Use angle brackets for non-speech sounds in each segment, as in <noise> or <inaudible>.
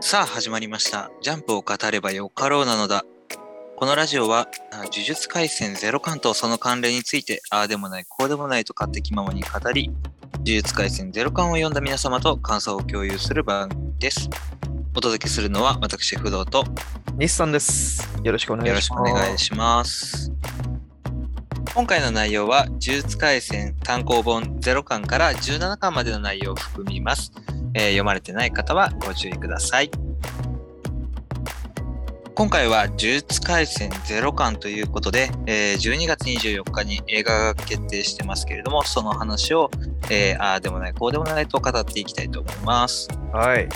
さあ始まりました。ジャンプを語ればよかろうなのだ。このラジオは、あ呪術廻戦ゼロ巻とその関連について、ああでもない、こうでもないと勝手気ままに語り、呪術廻戦ゼロ巻を読んだ皆様と感想を共有する番組です。お届けするのは私、不動と日産です。よろしくお願いします。よろしくお願いします。今回の内容は、呪術廻戦単行本0巻から17巻までの内容を含みます。えー読まれてない方はご注意ください。今回は呪術廻戦0巻ということで、えー12月24日に映画が決定してますけれども、その話を、えーああでもない、こうでもないと語っていきたいと思います。はい。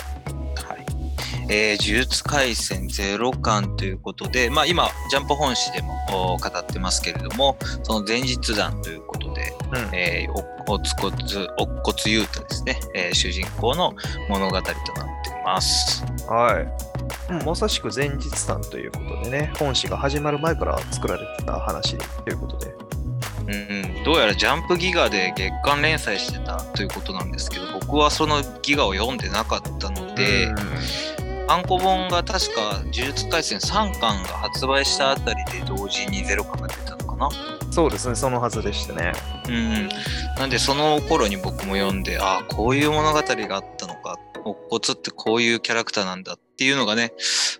はい。えー、呪術廻戦ゼロ巻ということで、まあ今、ジャンプ本誌でもお語ってますけれども、その前日談ということで、うん。えー、おおつこつ、おっこつゆうたですね、えー主人公の物語となっています。はい。うんまさしく前日談ということでね、本誌が始まる前から作られてた話ということで。うん、どうやらジャンプギガで月間連載してたということなんですけど、僕はそのギガを読んでなかったので、うん単行本が確か呪術廻戦3巻が発売したあたりで同時にゼロ巻が出たのかなそうですね、そのはずでしたね。うん。なんでその頃に僕も読んで、ああ、こういう物語があったのか、乙骨ってこういうキャラクターなんだっていうのがね、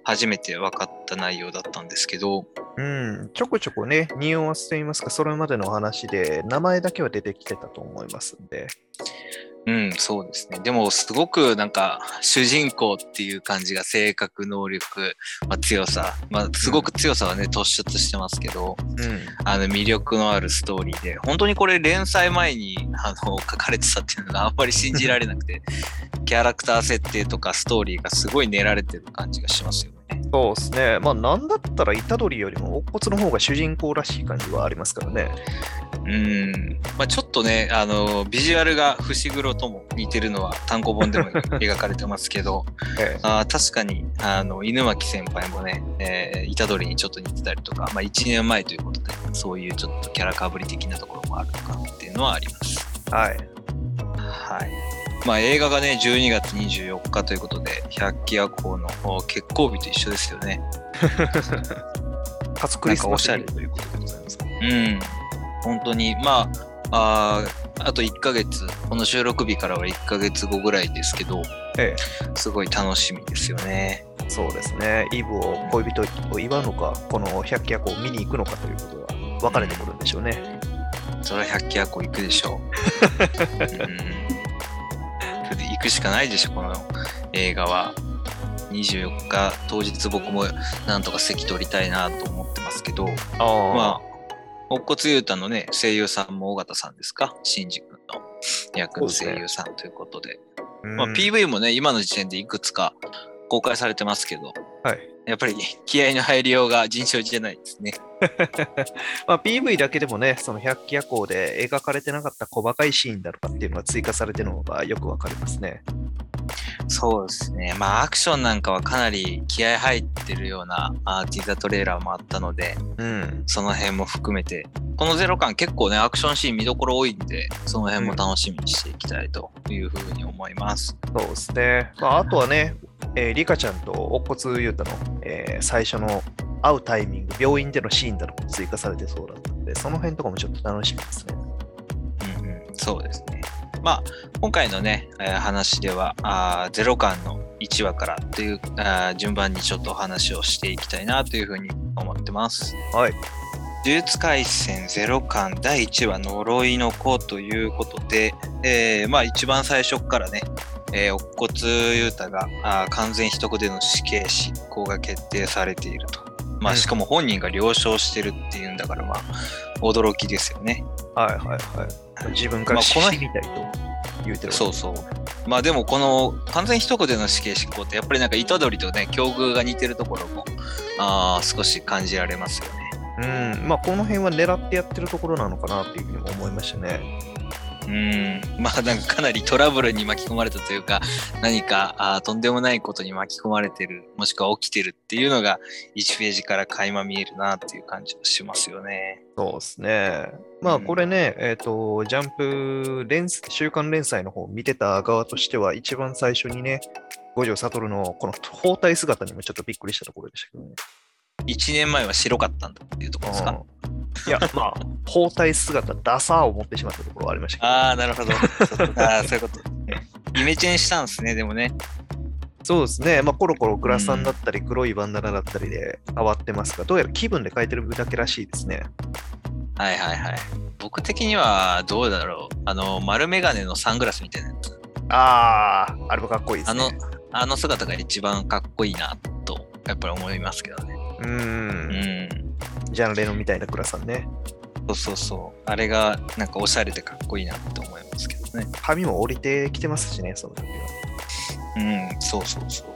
初めて分かった内容だったんですけど、うん。ちょこちょこね、匂わせと言いますか、それまでの話で名前だけは出てきてたと思いますんで。うん、そうですね。でも、すごくなんか、主人公っていう感じが、性格、能力、まあ、強さ、まあ、すごく強さはね、突出してますけど、うん。あの、魅力のあるストーリーで、本当にこれ連載前に、あの、書かれてたっていうのがあんまり信じられなくて、<laughs> キャラクター設定とかストーリーがすごい練られてる感じがしますよね。そうですね。まあ、なんだったら、虎杖よりも、乙骨の方が主人公らしい感じはありますからね。うん。まあちょっとね、あの、ビジュアルが伏黒とも似てるのは単行本でも描かれてますけど、<laughs> ええあー確かに、あの、犬巻先輩もね、えー、虎杖にちょっと似てたりとか、まあ1年前ということで、そういうちょっとキャラかぶり的なところもあるのかなっていうのはあります。はい。はい。まあ映画がね、12月24日ということで、百鬼夜行のお結婚日と一緒ですよね。<laughs> 初クリスマスおしゃれということでございますか。うん。本当に、まあ、あと1ヶ月、この収録日からは1ヶ月後ぐらいですけど、えすごい楽しみですよね。え、そうですね。イブを恋人と祝うのか、この百鬼夜行を見に行くのかということが分かれてくるんでしょうね。それは百鬼夜行行くでしょう。<laughs> うん。それで行くしかないでしょ、この映画は。24日、当日僕もなんとか席取りたいなと思ってますけど、ああ、まあ、乙骨裕太のね、声優さんも尾形さんですか？新次君の役の声優さんということで。うん。まあ、PV もね、今の時点でいくつか公開されてますけど、はい。やっぱり気合の入りようが尋常じゃないですね。<laughs> まあ、PV だけでもね、その百鬼夜行で描かれてなかった細かいシーンだとかっていうのが追加されてるのがよくわかりますね。そうですね。まあ、アクションなんかはかなり気合入ってるようなあーティザートレーラーもあったので、うん。その辺も含めて、このゼロ感結構ね、アクションシーン見どころ多いんで、その辺も楽しみにしていきたいというふうに思います。そうですね。まあ、あとはね、えーリカちゃんと乙骨裕太の、えー最初の会うタイミング、病院でのシーンだとかも追加されてそうだったので、その辺とかもちょっと楽しみですね。うんうん、そうですね。まあ、今回のね、えー話では、あーゼロ巻の1話からというあー順番にちょっとお話をしていきたいなというふうに思ってます。はい。呪術廻戦ゼロ巻第1話呪いの子ということで、えーまあ一番最初からね、えー、乙骨裕太があー完全秘匿での死刑執行が決定されていると。まあうんしかも本人が了承してるっていうんだからまあ驚きですよね。はいはいはい。自分から死まあこのにたいと言うてるそうそう。まあでもこの完全秘匿での死刑執行ってやっぱりなんか虎杖とね境遇が似てるところもあー少し感じられますよね。うん。まあ、この辺は狙ってやってるところなのかなっていうふうにも思いましたね。うん、まあなんかかなりトラブルに巻き込まれたというか、何かあーとんでもないことに巻き込まれてる、もしくは起きてるっていうのが1ページから垣間見えるなっていう感じがしますよね。そうですね。まあうんこれね、えっ、と、ジャンプ連、週刊連載の方見てた側としては、一番最初にね、五条悟のこの包帯姿にもちょっとびっくりしたところでしたけどね。1年前は白かったんだっていうところですか？うんいや、まあ、包帯姿、ダサーを持ってしまったところはありましたけど、ああ、なるほど。ああ、そういうこと。イメチェンしたんですね、でもね。そうですね、まあ、コロコログラサンだったり、黒いバンダナだったりで変わってますが、どうやら気分で変えてるだけらしいですね。はいはいはい。僕的にはどうだろう。あの、丸メガネのサングラスみたいなやつ。ああ、あれもかっこいいですね。あの姿が一番かっこいいなと、やっぱり思いますけどね。うんん。ジャンレノみたいなグラサンね。そうそうそう。あれがなんかおしゃれでかっこいいなって思いますけどね。髪も降りてきてますしね、その時は。うん、そうそうそう。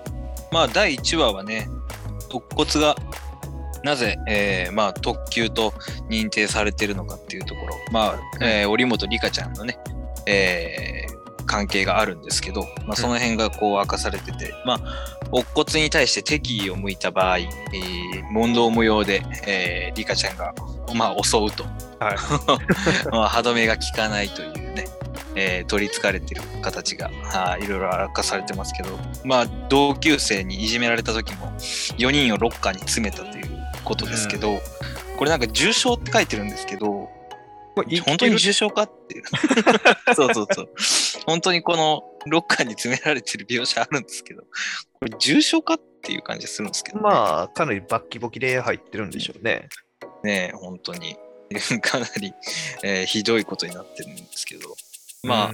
まあ、第1話はね、肋骨がなぜ、えーまあ、特急と認定されているのかっていうところ、まあ、えー、織本里香ちゃんのね、えー関係があるんですけど、まあ、その辺がこう明かされてて、まあ、肋骨に対して敵意を向いた場合、えー問答無用で、えー、リカちゃんが、まあ、襲うと、はい。<laughs> まあ歯止めが効かないというね、えー取りつかれてる形がいろいろ明かされてますけど、まあ、同級生にいじめられた時も4人をロッカーに詰めたということですけど、これなんか重傷って書いてるんですけど、本当に重傷かっていう。<laughs> そうそうそう。本当にこのロッカーに詰められてる描写あるんですけど、これ重傷かっていう感じするんですけど、ね、まあ、かなりバッキボキで入ってるんでしょうね。ね本当に <laughs> かなり、えーひどいことになってるんですけど、まあ、うん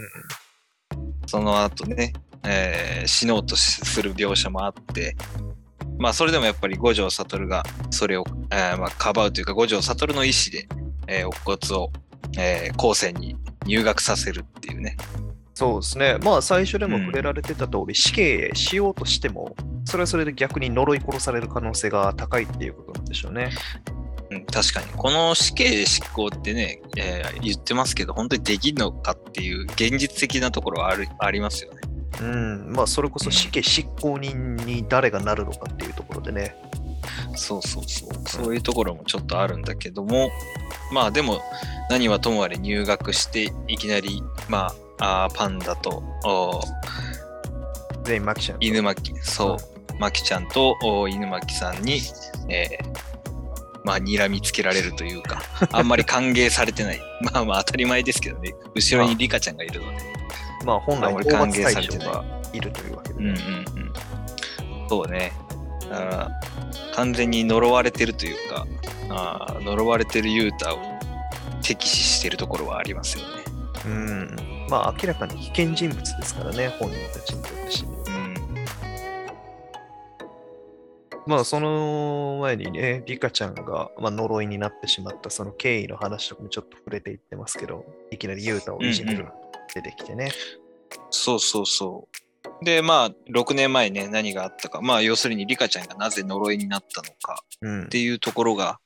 その後ね、えー死のうとしする描写もあって、まあ、それでもやっぱり五条悟がそれを、えーまあ、かばうというか、五条悟の意思で、えー乙骨を、えー高専に入学させるっていうね。そうですね。まあ、最初でも触れられてた通り、死刑しようとしても、それはそれで逆に呪い殺される可能性が高いっていうことなんでしょうね。うん、確かに。この死刑執行ってね、えー言ってますけど、本当にできるのかっていう現実的なところはあるありますよね。うん、まあ、それこそ死刑執行人に誰がなるのかっていうところでね。そうそうそう。そういうところもちょっとあるんだけども、まあでも、何はともあれ入学して、いきなり、まあ、あーパンダと、お全員マキちゃんと。犬巻、そう、マキちゃんとお犬巻さんに、えーまあ、睨みつけられるというか、<laughs> あんまり歓迎されてない。まあまあ当たり前ですけどね。後ろにリカちゃんがいるので。まあ、本来ま歓迎伐されてないるというわけで。うんうんうん。そうね。だから完全に呪われてるというか、あー呪われてるユータを敵視してるところはありますよね。うん。まあ、明らかに危険人物ですからね、本人たちにとってし。まあ、その前にね、リカちゃんが、まあ、呪いになってしまったその経緯の話とかもちょっと触れていってますけど、いきなりユータをいじめる、うんう出てきてね。そうそうそう。で、まあ、6年前ね、何があったか。まあ、要するにリカちゃんがなぜ呪いになったのかうんっ。ていうところが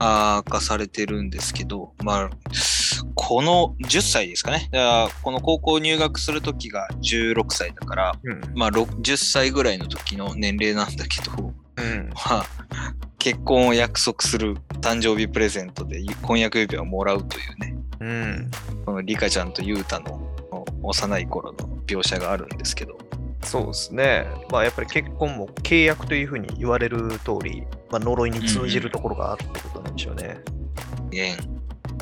明かされてるんですけど、まあ、この10歳ですかね。だからこの高校入学する時が16歳だから、うん。まあ、ろ10歳ぐらいの時の年齢なんだけど、うん。まあ、結婚を約束する誕生日プレゼントで婚約指輪をもらうというね、うん。このリカちゃんとユータの幼い頃の描写があるんですけど、そうですね。まあ、やっぱり結婚も契約というふうに言われる通り、まあ、呪いに通じるところがあるってことなんでしょうね。縁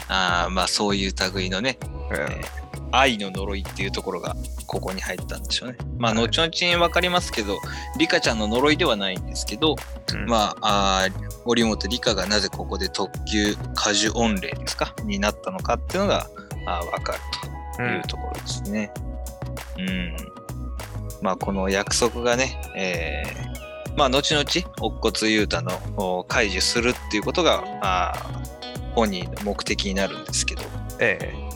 あーまあそういう類のね、えー愛の呪いっていうところがここに入ったんでしょうね。まあはい後々に分かりますけど、リカちゃんの呪いではないんですけど、うんまあ、あー森本理香がなぜここで特級果樹御礼ですか？になったのかっていうのがあー分かるというところですね。うん。まあこの約束がね、えーまあ後々乙骨雄太のお解除するっていうことがあー本人の目的になるんですけど、ええ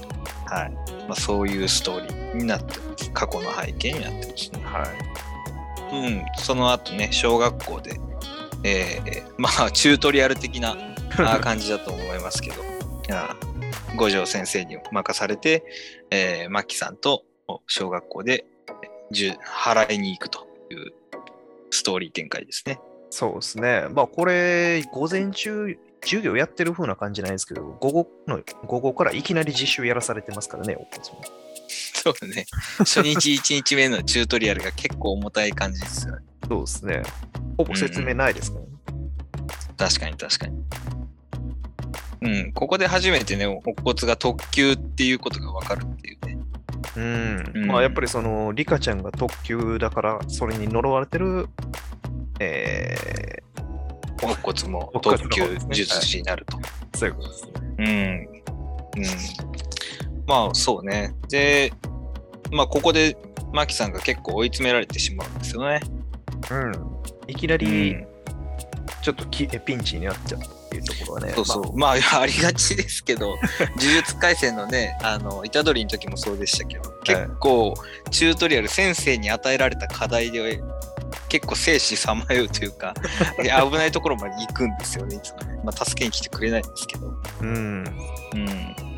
はいまあ、そういうストーリーになってます。過去の背景になってますね。はい。うん、その後ね、小学校で、えーまあ、チュートリアル的な <laughs> 感じだと思いますけど、あー五条先生に任されて、えー、マキさんとお小学校で払いに行くというストーリー展開ですね。そうですね。まあ、これ、午前中授業やってる風な感じないですけど、午後の午後からいきなり実習やらされてますからね、お骨もそうね。初日1日目のチュートリアルが結構重たい感じですよね。そうですね。ほぼ説明ないですからね。確かに確かに。うん、ここで初めてね、乙骨が特急っていうことがわかるっていうね。うん。うんまあやっぱりその、リカちゃんが特急だから、それに呪われてる、え乙骨も乙骨の特急術師になると。ー、そういうことですね。うん。うん。まあそうね。で、まあここでマキさんが結構追い詰められてしまうんですよね。うん。いきなうりん、ちょっときピンチになっちゃったっていうところはね。そうそう。まあ、いやありがちですけど、<laughs> 呪術廻戦のね、あの、虎杖の時もそうでしたけど、結構、チュートリアル、先生に与えられた課題で、結構生死さまようというか、<laughs> 危ないところまで行くんですよね、いつもね。まあ、助けに来てくれないんですけど。まあうん。うん。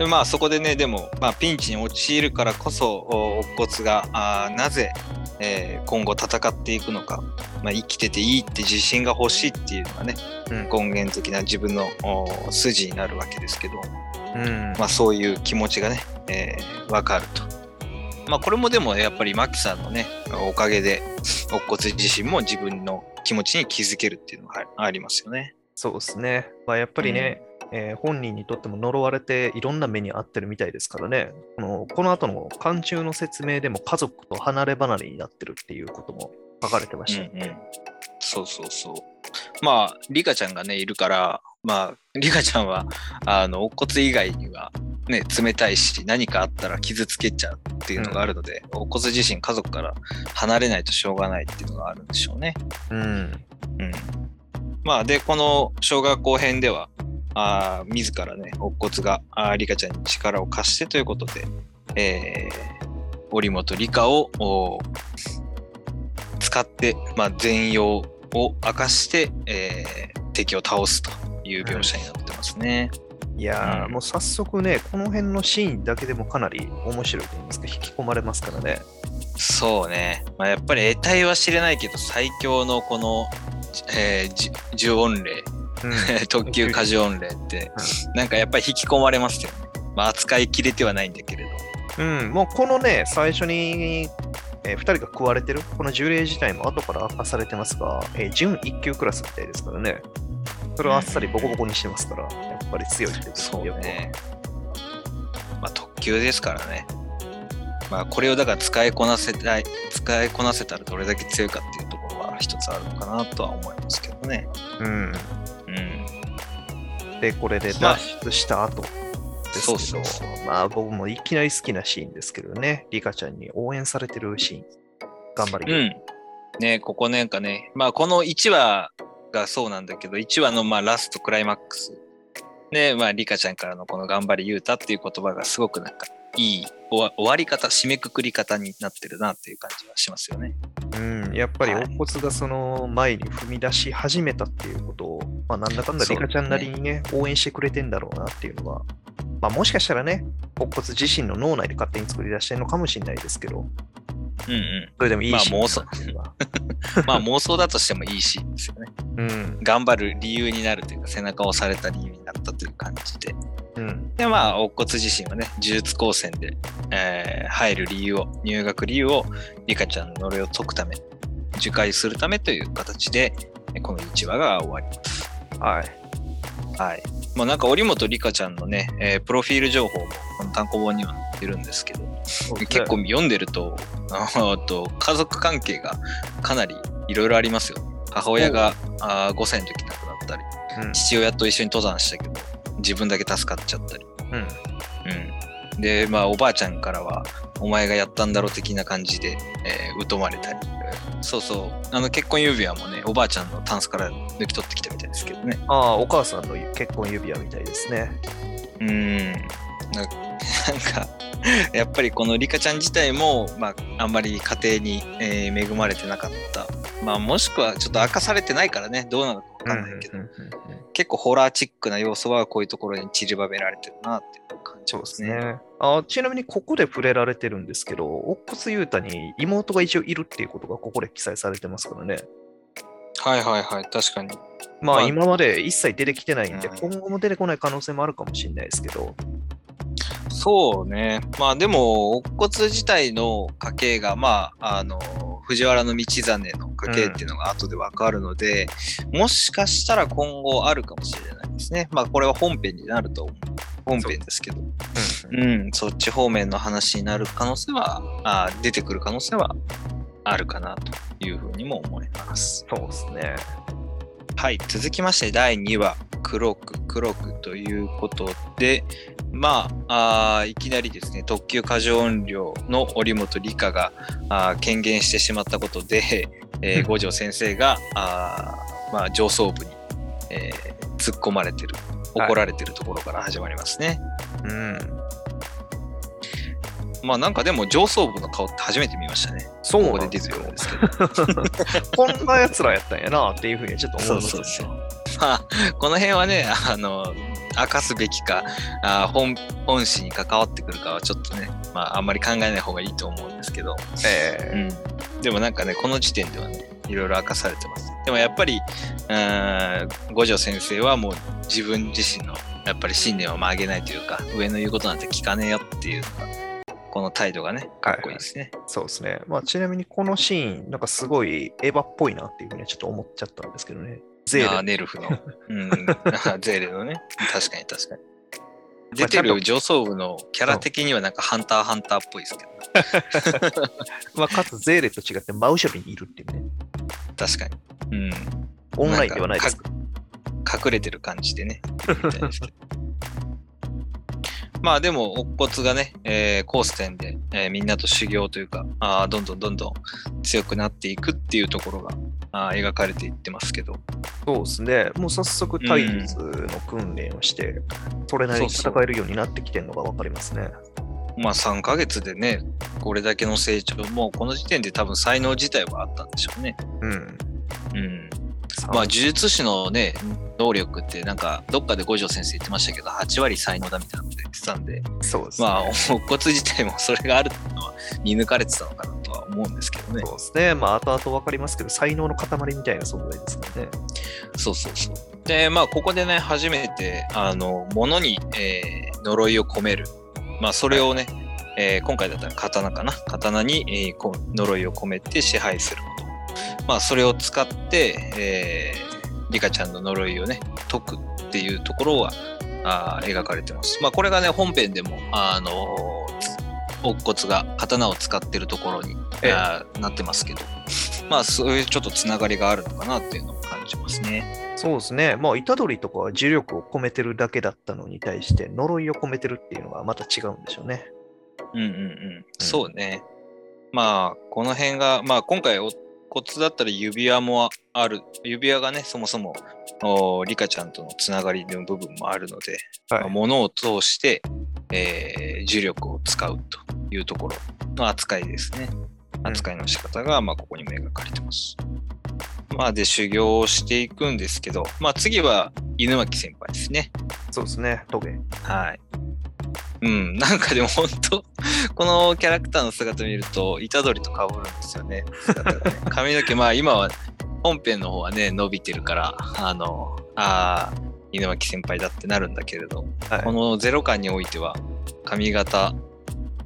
でまあそこでね、でも、まあ、ピンチに陥るからこそ、お乙骨があーなぜ、えー今後戦っていくのか、まあ、生きてていいって自信が欲しいっていうのがね、うん根源的な自分のお筋になるわけですけど、うん。まあ、そういう気持ちがね、えーわかると。まあ、これもでもやっぱりマキさんのね、おかげで、乙骨自身も自分の気持ちに気づけるっていうのがあありますよね。そうですね。まあ、やっぱりね、えー本人にとっても呪われていろんな目に遭ってるみたいですからね。このこの後の漢中の説明でも家族と離れ離れになってるっていうことも書かれてましたね。うんうん、そうそうそう。まあ、リカちゃんがね、いるから、まあ、リカちゃんは、あの、乙骨以外には、ね、冷たいし、何かあったら傷つけちゃうっていうのがあるので、乙骨自身家族から離れないとしょうがないっていうのがあるんでしょうね。うん。うん。まあ、で、この小学校編では、あー自らね、乙骨があーリカちゃんに力を貸してということで、えー、織本リカをお使って、まあ、全容を明かして、えー敵を倒すという描写になってますね。いやー、うんもう早速ね、この辺のシーンだけでもかなり面白いと言いますか、引き込まれますからね。そうね。まあ、やっぱり得体は知れないけど、最強のこの、えー、じ呪音霊、うん <laughs> 特急過剰音霊って、なんかやっぱり引き込まれますよね。まあ、扱いきれてはないんだけれど。うん、もうこのね、最初に、え2人が食われてる、この呪霊自体も後から明かされてますが、えー準1級クラスみたいですからね。それをあっさりボコボコにしてますから、やっぱり強いってことそうよくね。まあ、特急ですからね。まあ、これをだから使いこなせたい、使いこなせたらどれだけ強いかっていうところは一つあるのかなとは思いますけどね。うん。うん。で、これでまあ脱出した後ですけど、そうそうそうまあ僕もいきなり好きなシーンですけどね、リカちゃんに応援されてるシーン、頑張り。うん。ね、ここなんかね、まあこの1話がそうなんだけど、1話のまあラストクライマックスで、まあリカちゃんからのこの頑張り言うたっていう言葉がすごくなんかいい終わり方、締めくくり方になってるなっていう感じはしますよね。うん、やっぱりはい乙骨がその前に踏み出し始めたっていうことを、まあなんだかんだリカちゃんなりにね、応援してくれてんだろうなっていうのは、まあもしかしたらね、乙骨自身の脳内で勝手に作り出してるのかもしれないですけど、うんうん。それでもいいし、まあ妄想 <laughs> まあ妄想だとしてもいいシーンですよね。うん、頑張る理由になるというか、背中を押された理由になったという感じで。うん、で、まあ、乙骨自身はね、呪術高専で、えー入る理由を、入学理由を、リカちゃんの呪いを解くため、受解するためという形で、えこの1話が終わります。はい。はい。もうなんか、織本リカちゃんのね、えープロフィール情報も、この単行本には載ってるんですけど、結構読んでると、あーと家族関係がかなりいろいろありますよ。母親があー5歳の時亡くなったり、うん、父親と一緒に登山したけど、自分だけ助かっちゃったり。うん、うん。で、まあ、おばあちゃんからは、お前がやったんだろ的な感じで、えー疎まれたり。そうそう。あの、結婚指輪もね、おばあちゃんのタンスから抜き取ってきたみたいですけどね。ああ、お母さんの結婚指輪みたいですね。うん。ななんか、<laughs> やっぱりこのリカちゃん自体も、まあ、あんまり家庭に、えー恵まれてなかった。まあ、もしくはちょっと明かされてないからね、どうなのかわかんないけど、結構ホラーチックな要素はこういうところに散りばめられてるなっていう感じそうまね。ですすね。あちなみにここで触れられてるんですけど、乙骨雄太に妹が一応いるっていうことがここで記載されてますからね。はいはいはい、確かに。まあまあ今まで一切出てきてないんで、うん今後も出てこない可能性もあるかもしれないですけど、そうね。まあでも、乙骨自体の家系が、まあ、あの、藤原道真の家系っていうのが後でわかるので、もしかしたら今後あるかもしれないですね。まあこれは本編になると思う。本編ですけど。うん、そっち方面の話になる可能性は、あ出てくる可能性はあるかなというふうにも思います。そうですね。はい、続きまして第2話、黒く黒くということで、まあ、あーいきなりですね、特急過剰音量の織本理香があー権限してしまったことで、えーうん五条先生があー、まあ、上層部に、えー突っ込まれてる、はい怒られてるところから始まりますね。うん。まあなんかでも上層部の顔って初めて見ましたね。そうここでなんですよ出てくるんですけど。こんな奴らやったんやなっていうふうにはちょっと思いますね。そうそうまあ、この辺はね、あの、明かすべきか、あ本本誌に関わってくるかはちょっとね、まあ、あんまり考えない方がいいと思うんですけど、えうん、でもなんかね、この時点ではね、いろいろ明かされてます。でもやっぱり、五条先生はもう自分自身の、やっぱり信念を曲げないというか、上の言うことなんて聞かねえよっていうのが、この態度がね、かっこいいですね。そうですね。まあ、ちなみにこのシーン、なんかすごいエヴァっぽいなっていうふうにはちょっと思っちゃったんですけどね。ゼーレ。ネルフの。<laughs> うん。<laughs> ゼーレのね。確かに確かに。出てる上層部のキャラ的にはなんかハンターハンターっぽいですけど、<laughs> まあ、かつゼーレと違って真後ろにいるっていうね。確かに。うん。オンラインではないです。隠れてる感じでね。みたいですけどまあでも、乙骨がね、えー、コース店で、えーみんなと修行というか、あーどんどんどんどん強くなっていくっていうところがあー描かれていってますけど、そうですね。もう早速体術の訓練をして、それなりに戦えるようになってきてるのがわかりますね。まあ3ヶ月でね、これだけの成長、もうこの時点で多分才能自体はあったんでしょうね。うん。うん。まあ呪術師のね、能力ってなんかどっかで五条先生言ってましたけど、8割才能だみたいなこと言ってたんで、そうですね。まあ、乙骨自体もそれがあるっていうのは見抜かれてたのかなとは思うんですけどね。そうですね。まあ、後々わかりますけど、才能の塊みたいな存在ですからね。そうそうそう。で、まあ、ここでね、初めて、あの、物に、えー呪いを込める。まあ、それをね、えー今回だったら刀かな？刀に、えー呪いを込めて支配する。まあ、それを使って、えーリカちゃんの呪いをね、解くっていうところは、あー描かれてます。まあ、これがね、本編でも、あの乙骨が刀を使ってるところに、ええなってますけど、まあ、そういうちょっとつながりがあるのかなっていうのを感じますね。そうですね。まあ、虎杖とかは重力を込めてるだけだったのに対して、呪いを込めてるっていうのがまた違うんでしょうね。うんうんうん。そうね。まあ、この辺が、まあ、今回、お骨だったら指輪もある。指輪がね、そもそも、おリカちゃんとのつながりの部分もあるので、はいまあ物を通して、えー重力を使うというところの扱いですね。扱いの仕方が、まあ、ここにも描かれてます。まあ、で、修行をしていくんですけど、まあ、次は犬巻先輩ですね。そうですね。トゲ。はい。うん、なんかでも本当、<laughs> このキャラクターの姿見ると、虎杖と被るんですよね。髪の毛、まあ今は、本編の方はね、伸びてるから、あの、ああ、犬巻先輩だってなるんだけれど、はいこのゼロ感においては、髪型、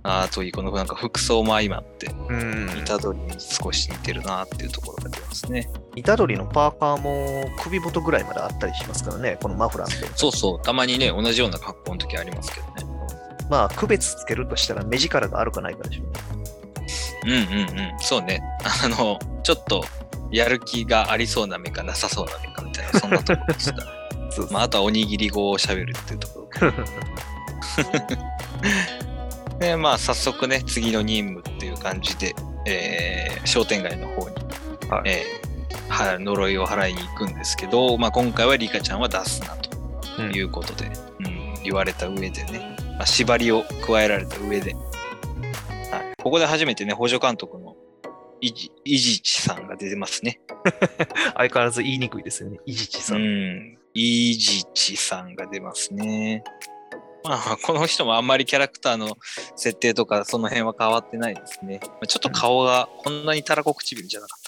あーといい、このなんか服装も相まって、うん。虎杖に少し似てるなっていうところが出ますね。虎杖のパーカーも首元ぐらいまであったりしますからね。このマフラーって。そうそう、たまにね、同じような格好の時ありますけどね。まあ、区別つけるとしたら目力があるかないかでしょうね。うんうんうん、そうね。あの、ちょっとやる気がありそうな目かなさそうな目かみたいな、そんなところでした。そうまあ、あとはおにぎり語を喋るっていうところ。<laughs> で、まあ、早速ね、次の任務っていう感じで、えー商店街の方に、はいえーは呪いを払いに行くんですけど、まあ、今回はリカちゃんは出すなとうんいうことで、うん言われた上でね、まあ、縛りを加えられた上で、はい、ここで初めてね、補助監督のイジイジチさんが出てますね。<laughs> 相変わらず言いにくいですよね。イジチさ。うんん、イジチさんが出ますね。まあ、この人もあんまりキャラクターの設定とかその辺は変わってないですね。まあちょっと顔がこんなにたらこ唇じゃなかった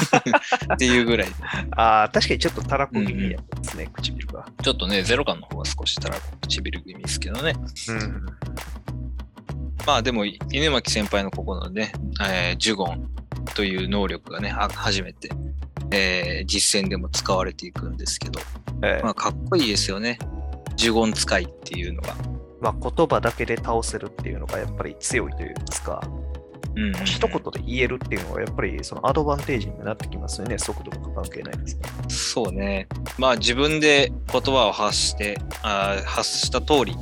<laughs> っていうぐらい。ああ、確かにちょっとたらこ気味ですね、唇が。ちょっとね、ゼロ感の方が少したら唇気味ですけどね。うん。まあでも、犬巻先輩のここのね、えージュゴンという能力がね、あ初めて、えー実戦でも使われていくんですけど、ええまあかっこいいですよね。ジュゴン使いっていうのが。まあ、言葉だけで倒せるっていうのがやっぱり強いというか、うんうんうん一言で言えるっていうのがやっぱりそのアドバンテージになってきますよね、速度とか関係ないですね。そうね。まあ自分で言葉を発して、あー発した通り、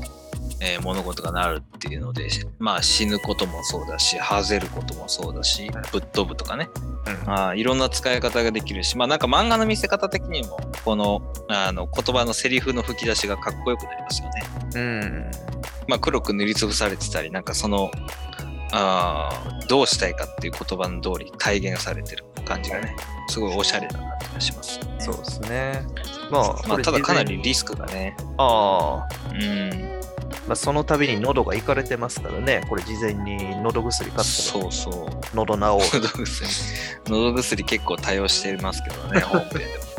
えー物事がなるっていうので、まあ死ぬこともそうだし、はぜることもそうだし、ぶっ飛ぶとかね。うんあーいろんな使い方ができるし、まあなんか漫画の見せ方的にも、このあの言葉のセリフの吹き出しがかっこよくなりますよね。うん。まあ黒く塗りつぶされてたり、なんかその、あーどうしたいかっていう言葉の通り体現されてる感じがね、すごいおしゃれだなって気がします、ね。そうですね。まあ、まあ、ただかなりリスクがね、ああ、うん、まあ、その度に喉がいかれてますからね、これ事前に喉薬買ったらそうそう。喉治る。<laughs> 喉薬。喉薬結構多用してますけどね、本編でも。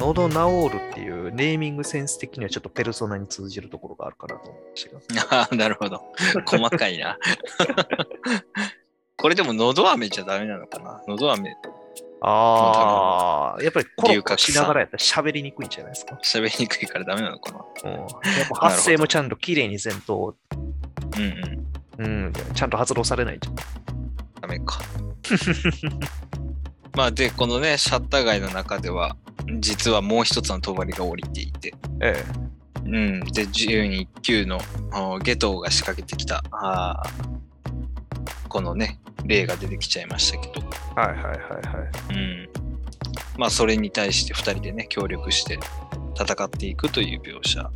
うん喉治るっていうネーミングセンス的にはちょっとペルソナに通じるところがあるかなと思いましたが。<laughs> ああ、なるほど。細かいな。<laughs> これでも、のど飴じゃダメなのかな？の飴ああ、やっぱりコロッと龍角散しながらやったら喋りにくいんじゃないですか？喋りにくいからダメなのかな？うん、やっぱ発声もちゃんと綺麗にせんと、うんうん。うん、ちゃんと発動されないじゃん。ダメか。<laughs> まあ、で、このね、シャッター街の中では、実はもう一つの帳が降りていて、えうん。で、12級のあゲトウが仕掛けてきた、あーこのね、例が出てきちゃいましたけど、え。はいはいはいはい。うん。まあ、それに対して2人でね、協力して戦っていくという描写。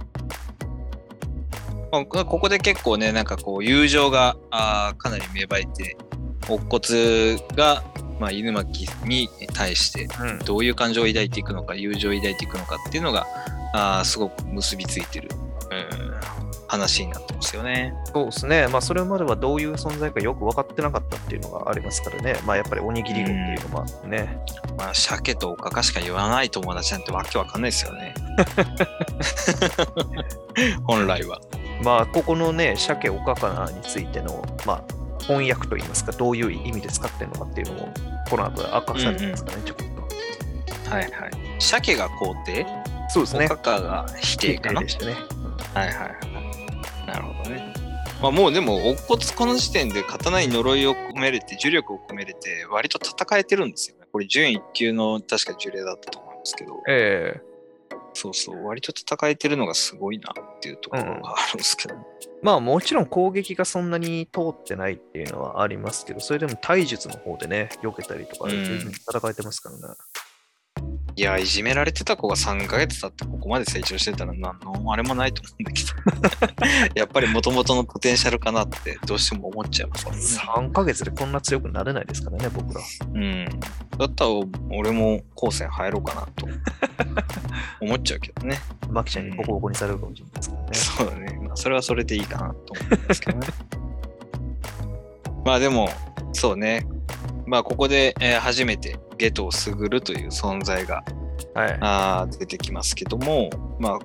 まあここで結構ね、なんかこう、友情があーかなり芽生えて、乙骨が、まあ、犬巻に対してうん、どういう感情を抱いていくのか、友情を抱いていくのかっていうのが、あーすごく結びついてる、うん、話になってますよね。そうですね。まあ、それまではどういう存在かよく分かってなかったっていうのがありますからね。まあ、やっぱりおにぎり軍っていうのもあってね。まあ、鮭とおかかしか言わない友達なんてわけわかんないですよね。<laughs> 本来は。まあ、ここのね、鮭おかかなについての、まあ、翻訳といいますか、どういう意味で使ってるのかっていうのも、この後明かされてますかね、ちょこっと。はいはい。鮭が肯定、そうですね。おかかが否定かな。でしたね。はいはいはい。なるほどね。まあもうでも、乙骨この時点で刀に呪いを込めれて、呪力を込めれて、割と戦えてるんですよね。これ、準1級の確か呪霊だったと思うんですけど、ええそうそう、割と戦えてるのがすごいなっていうところがあるんですけど、まあもちろん攻撃がそんなに通ってないっていうのはありますけど、それでも体術の方でね、避けたりとか、戦えてますからね。いや、いじめられてた子が3ヶ月経ってここまで成長してたら何のあれもないと思うんだけど、<laughs> やっぱり元々のポテンシャルかなってどうしても思っちゃいますね。3ヶ月でこんな強くなれないですからね、僕ら。うん。だったら俺も高専入ろうかなと <laughs> 思っちゃうけどね。マキちゃんにボコボコにされるかもしれないですからね。そうだね。まあ、それはそれでいいかなと思うんですけどね。<laughs> まあでも、そうね。まあここで、えー初めてゲトをすぐるという存在がはい。あー出てきますけども、まあ、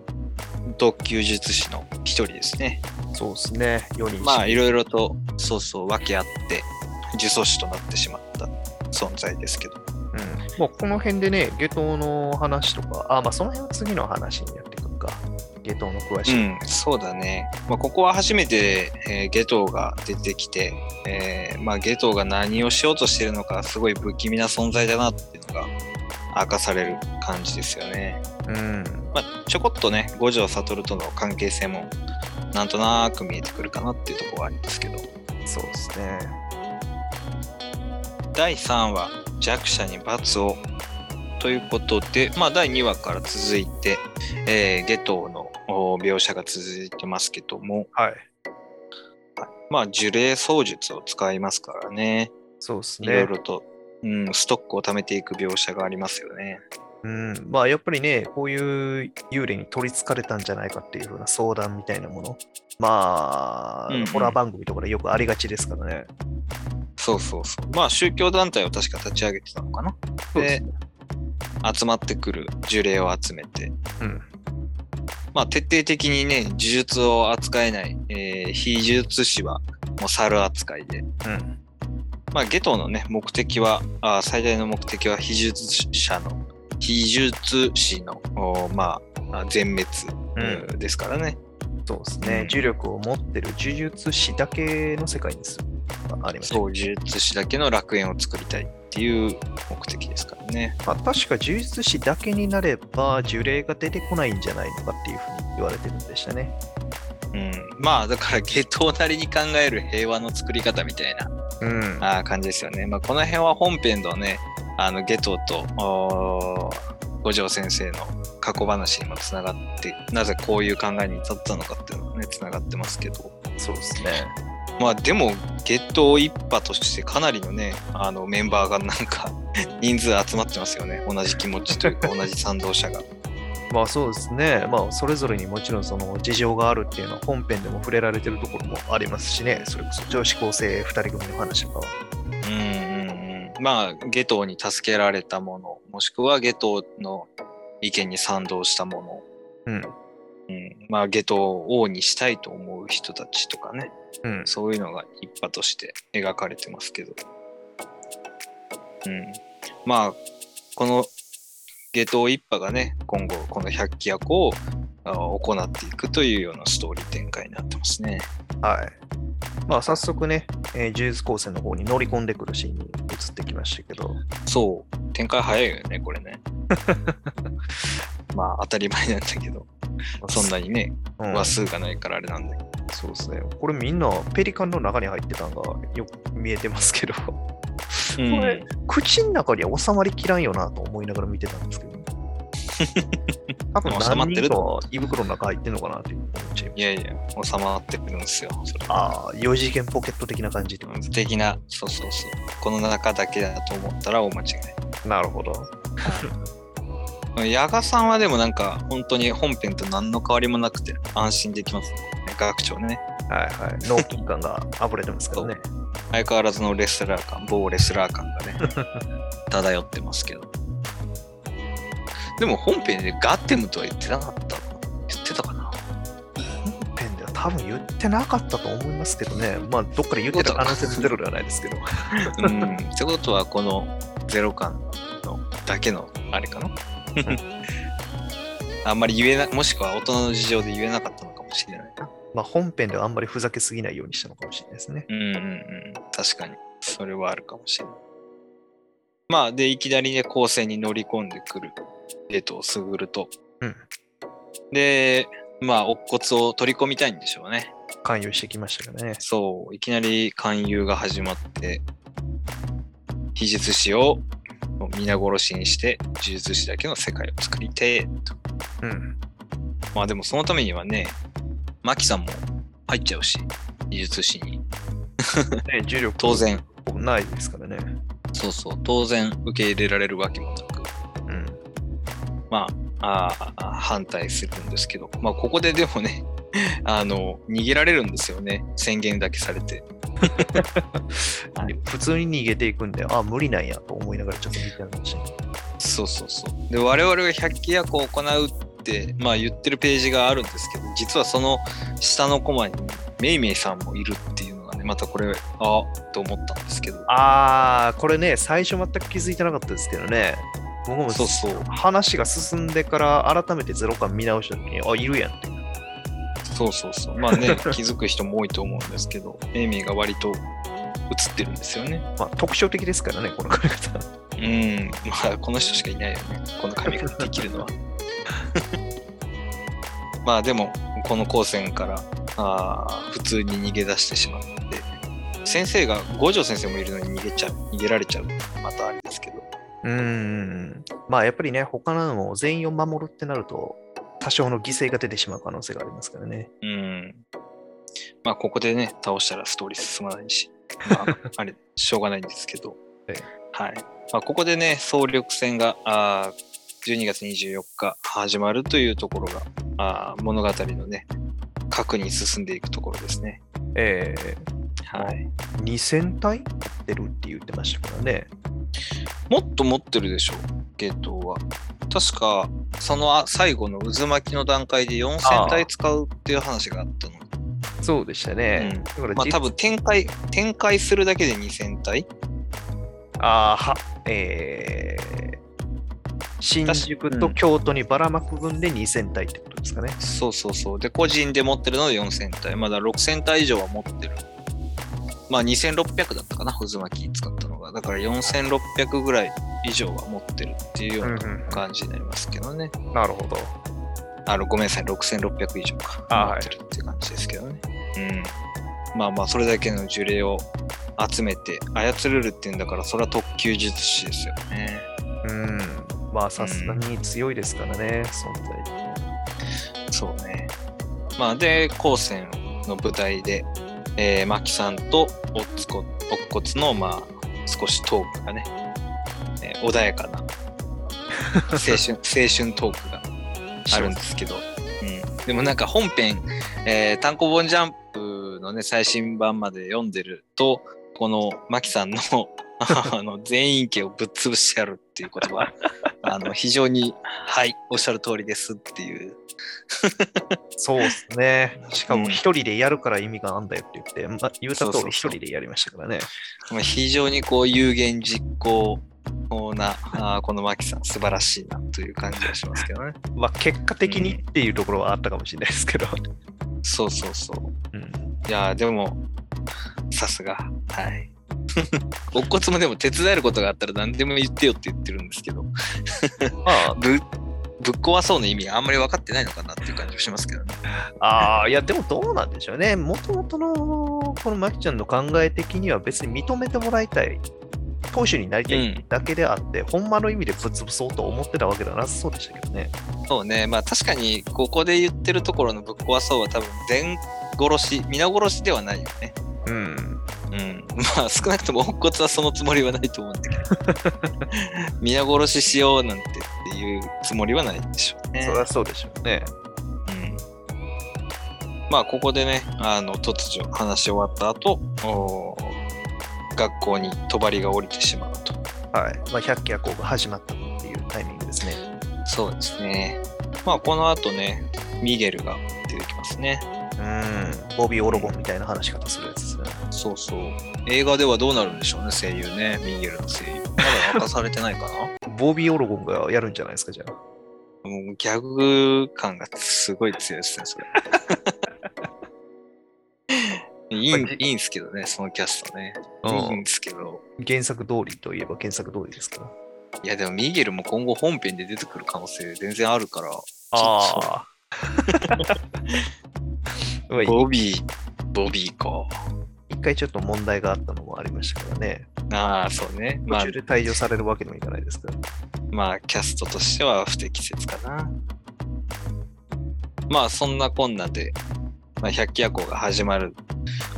特級術師の一人ですね。そうですね。4人まあいろいろと、そうそう、分け合って、呪詛師となってしまった存在ですけど。うん、もうこの辺でね、下等の話とか、あ、まあその辺は次の話にやってくるか。下等の詳しい。うん、そうだね。まあ、ここは初めて、えーゲトウが出てきて、えーまあ、ゲトウが何をしようとしてるのか、すごい不気味な存在だなっていうのが明かされる感じですよね。うん。まあ、ちょこっとね、五条悟との関係性もなんとなく見えてくるかなっていうところはありますけど。そうですね。第3話、弱者に罰を。ということで、まあ、第2話から続いて、えーゲトウのお描写が続いてますけども、はい。まあ、呪霊操術を使いますからね。そうですいろいね。ろと、うん、ストックを貯めていく描写がありますよね。うん。まあやっぱりね、こういう幽霊に取り憑かれたんじゃないかっていう風な相談みたいなもの。まあ、うんうんホラー番組とかでよくありがちですからね。そうそうそう。まあ宗教団体を確か立ち上げてたのかな。ですね。集まってくる呪霊を集めて、うん。まあ徹底的にね、呪術を扱えない、えー非呪術師はもう猿扱いで、うん。まあゲトのね、目的は、あー最大の目的は非呪術者の、非呪術師の、まあ、あ全滅、うんうんですからね。そうですね。うん重力を持ってる呪術師だけの世界にする。ありまそう、呪術師だけの楽園を作りたいっていう目的ですからね。まあ、確か呪術師だけになれば呪霊が出てこないんじゃないのかっていうふうに言われてるんでしたね。うん。まあ、だから、ゲトなりに考える平和の作り方みたいなうん。あー感じですよね。まあ、この辺は本編のね、あの、ゲトと、五条先生の過去話にもつながって、なぜこういう考えに至ったのかっていうのがね、つながってますけど。そうですね。まあでも、ゲット一派としてかなりのね、あのメンバーがなんか <laughs> 人数集まってますよね。同じ気持ちというか、<laughs> 同じ賛同者が。まあそうですね。まあそれぞれにもちろんその事情があるっていうのは本編でも触れられてるところもありますしね。それこそ女子高生2人組の話とかは。うんうんうん。まあ、ゲトに助けられたもの、もしくはゲトの意見に賛同したもうん。の、うん、まあ、ゲトを王にしたいと思う人たちとかね、うん。そういうのが一派として描かれてますけど。うん。まあ、この下等一派がね、今後この百鬼夜行をあ行っていくというようなストーリー展開になってますね。はい。まあ早速ね、えー呪術高専の方に乗り込んでくるシーンに移ってきましたけど、そう、展開早いよね、これね。<laughs> まあ当たり前なんだけど、そんなにね、うん話数がないからあれなんだけど。そうですね。これみんなペリカンの中に入ってたのがよく見えてますけど、うんれ口の中には収まりきらんよなと思いながら見てたんですけど、<laughs> 多分収まってる何人か胃袋の中入ってんのかなって思っちゃいいやいや、収まってくるんですよ。ああ、4次元ポケット的な感じってこと的な、そうそうそう。この中だけだと思ったら大間違い。なるほど。ヤガさんはでもなんか本当に本編と何の変わりもなくて安心できますね。学長ね。はいはい。<laughs> 脳筋感が溢れてますからね。相変わらずのレスラー感、某レスラー感がね、<laughs> 漂ってますけど。でも本編でガッテムとは言ってなかった言ってたかな本編では多分言ってなかったと思いますけどね。まあ、どっかで言ってた可能性もゼロではないですけど。<laughs> うん。ってことはこのゼロ感のだけのあれかな <laughs> あんまり言えな、もしくは大人の事情で言えなかったのかもしれないな。まあ、本編ではあんまりふざけすぎないようにしたのかもしれないですね。うんうんうん。確かに。それはあるかもしれない。まあ、で、いきなりね、高専に乗り込んでくるゲトをすぐると。うんで、まあ、乙骨を取り込みたいんでしょうね。勧誘してきましたからね。そう、いきなり勧誘が始まって、秘術師を皆殺しにして、呪術師だけの世界を作りてえと。うん。まあでもそのためにはね、マキさんも入っちゃうし、技術師に。ね、重力 <laughs> 当然、ないですからね。そうそう、当然受け入れられるわけもなく、うん。まあ、あー反対するんですけど、まあここででもね、<laughs> あの、逃げられるんですよね。宣言だけされて。はい普通に逃げていくんで、あ無理なんやと思いながらちょっと見てましたね。そうそうそう。で、我々が百鬼夜行を行うって、まあ言ってるページがあるんですけど、実はその下のコマにメイメイさんもいるっていうのがね、またこれ、あと思ったんですけど。あー、これね、最初全く気づいてなかったですけどね。僕もそうそう。話が進んでから改めてゼロ感見直した時に、あ、いるやんって。そうそうそう。まあね、<laughs> 気づく人も多いと思うんですけど、メイメイが割と映ってるんですよね。まあ、特徴的ですからね、この髪型。うん。まあ、この人しかいないよね。この髪型できるのは。<laughs> まあでも、この高専からあー普通に逃げ出してしまって、先生が、五条先生もいるのに逃げちゃう、逃げられちゃう。またあれですけど。うーん。まあ、やっぱりね、他のも全員を守るってなると、多少の犠牲が出てしまう可能性がありますからね。うん。まあ、ここでね、倒したらストーリー進まないし、<laughs> まあ、あれ、しょうがないんですけど、ええはい。まあ、ここでね、総力戦が、あー12月24日始まるというところが、あー物語のね、核に進んでいくところですね。えはい。2000体持ってるって言ってましたからね。もっと持ってるでしょ、ゲートは。確か、そのあ最後の渦巻きの段階で4000体使うっていう話があったの。そうでしたね。うんだから実まあ多分展開、展開するだけで2000体あーは、えー、新宿と京都にばらまく分で2000体ってことですかね。そうそうそう。で、個人で持ってるので4000体。まだ6000体以上は持ってる。まあ2600だったかな、渦巻き使ったのが。だから4600ぐらい以上は持ってるっていうような感じになりますけどね。なるほど。あの、ごめんなさい、6600以上か。あ持ってるっていう感じですけどね。うん。まあまあ、それだけの呪霊を集めて操れるっていうんだから、それは特級術師ですよね。うん。まあ、さすがに強いですからね、存在。そうね。まあ、で、高専の舞台で、えー、マキさんとおっつこ、おっこつの、まあ、少しトークがね、えー穏やかな青春、<laughs> 青春トークがあるんですけど、うん、でもなんか本編、えー単行本ジャンプのね、最新版まで読んでると、このマキさんの <laughs> あの全員家をぶっ潰してやるっていうことは、あの非常に、はい、おっしゃる通りですっていう <laughs> そうですね。しかもうん一人でやるから意味があんだよって言って、まあ、言うた通り一人でやりましたからね。まあ非常にこう有言実行なあーこのマキさん素晴らしいなという感じがしますけどね。<laughs> まあ、結果的にっていうところはあったかもしれないですけど。そうそうそう。うん、いやーでもさすがはい。おっこつもでも手伝えることがあったら何でも言ってよって言ってるんですけどまあ、<laughs> ぶぶっ壊そうの意味があんまり分かってないのかなっていう感じがしますけどね。ああ、いや、でもどうなんでしょうね。もともとのこのマキちゃんの考え的には別に認めてもらいたい、投手になりたいだけであって、ほんまの意味でぶっ潰そうと思ってたわけではなさそうでしたけどね。そうねまあ確かにここで言ってるところのぶっ壊そうは多分全殺し皆殺しではないよね。うん。うん、まあ少なくとも乙骨はそのつもりはないと思うんだけど <laughs> 皆殺ししようなんてっていうつもりはないでしょうねそ。りゃそうでしょうね。うん、まあここでねあの突如話し終わった後お学校に帳が降りてしまうとはい。まあ、百鬼夜行が始まったっていうタイミングですね。そうですねまあこの後ねミゲルが出てきますねうん。ボビー・オロゴンみたいな話し方するやつですね。そうそう映画ではどうなるんでしょうね声優ねミゲルの声優まだ明かされてないかな？ボビー・オロゴンがやるんじゃないですか、じゃあ。もうギャグ感がすごい強いですね、それ。<laughs> いいんいいんすけどね、そのキャストね。うんいいんですけど。原作通りといえば原作通りですから。いや、でもミゲルも今後本編で出てくる可能性全然あるから、ああ。まあボビー、ボビーか。一回ちょっと問題があったのもありましたからね。ああ、そうね。まあ途中、で退場されるわけにもいかないですから。まあ、キャストとしては不適切かな。まあ、そんなこんなで、まあ、百鬼夜行が始まる。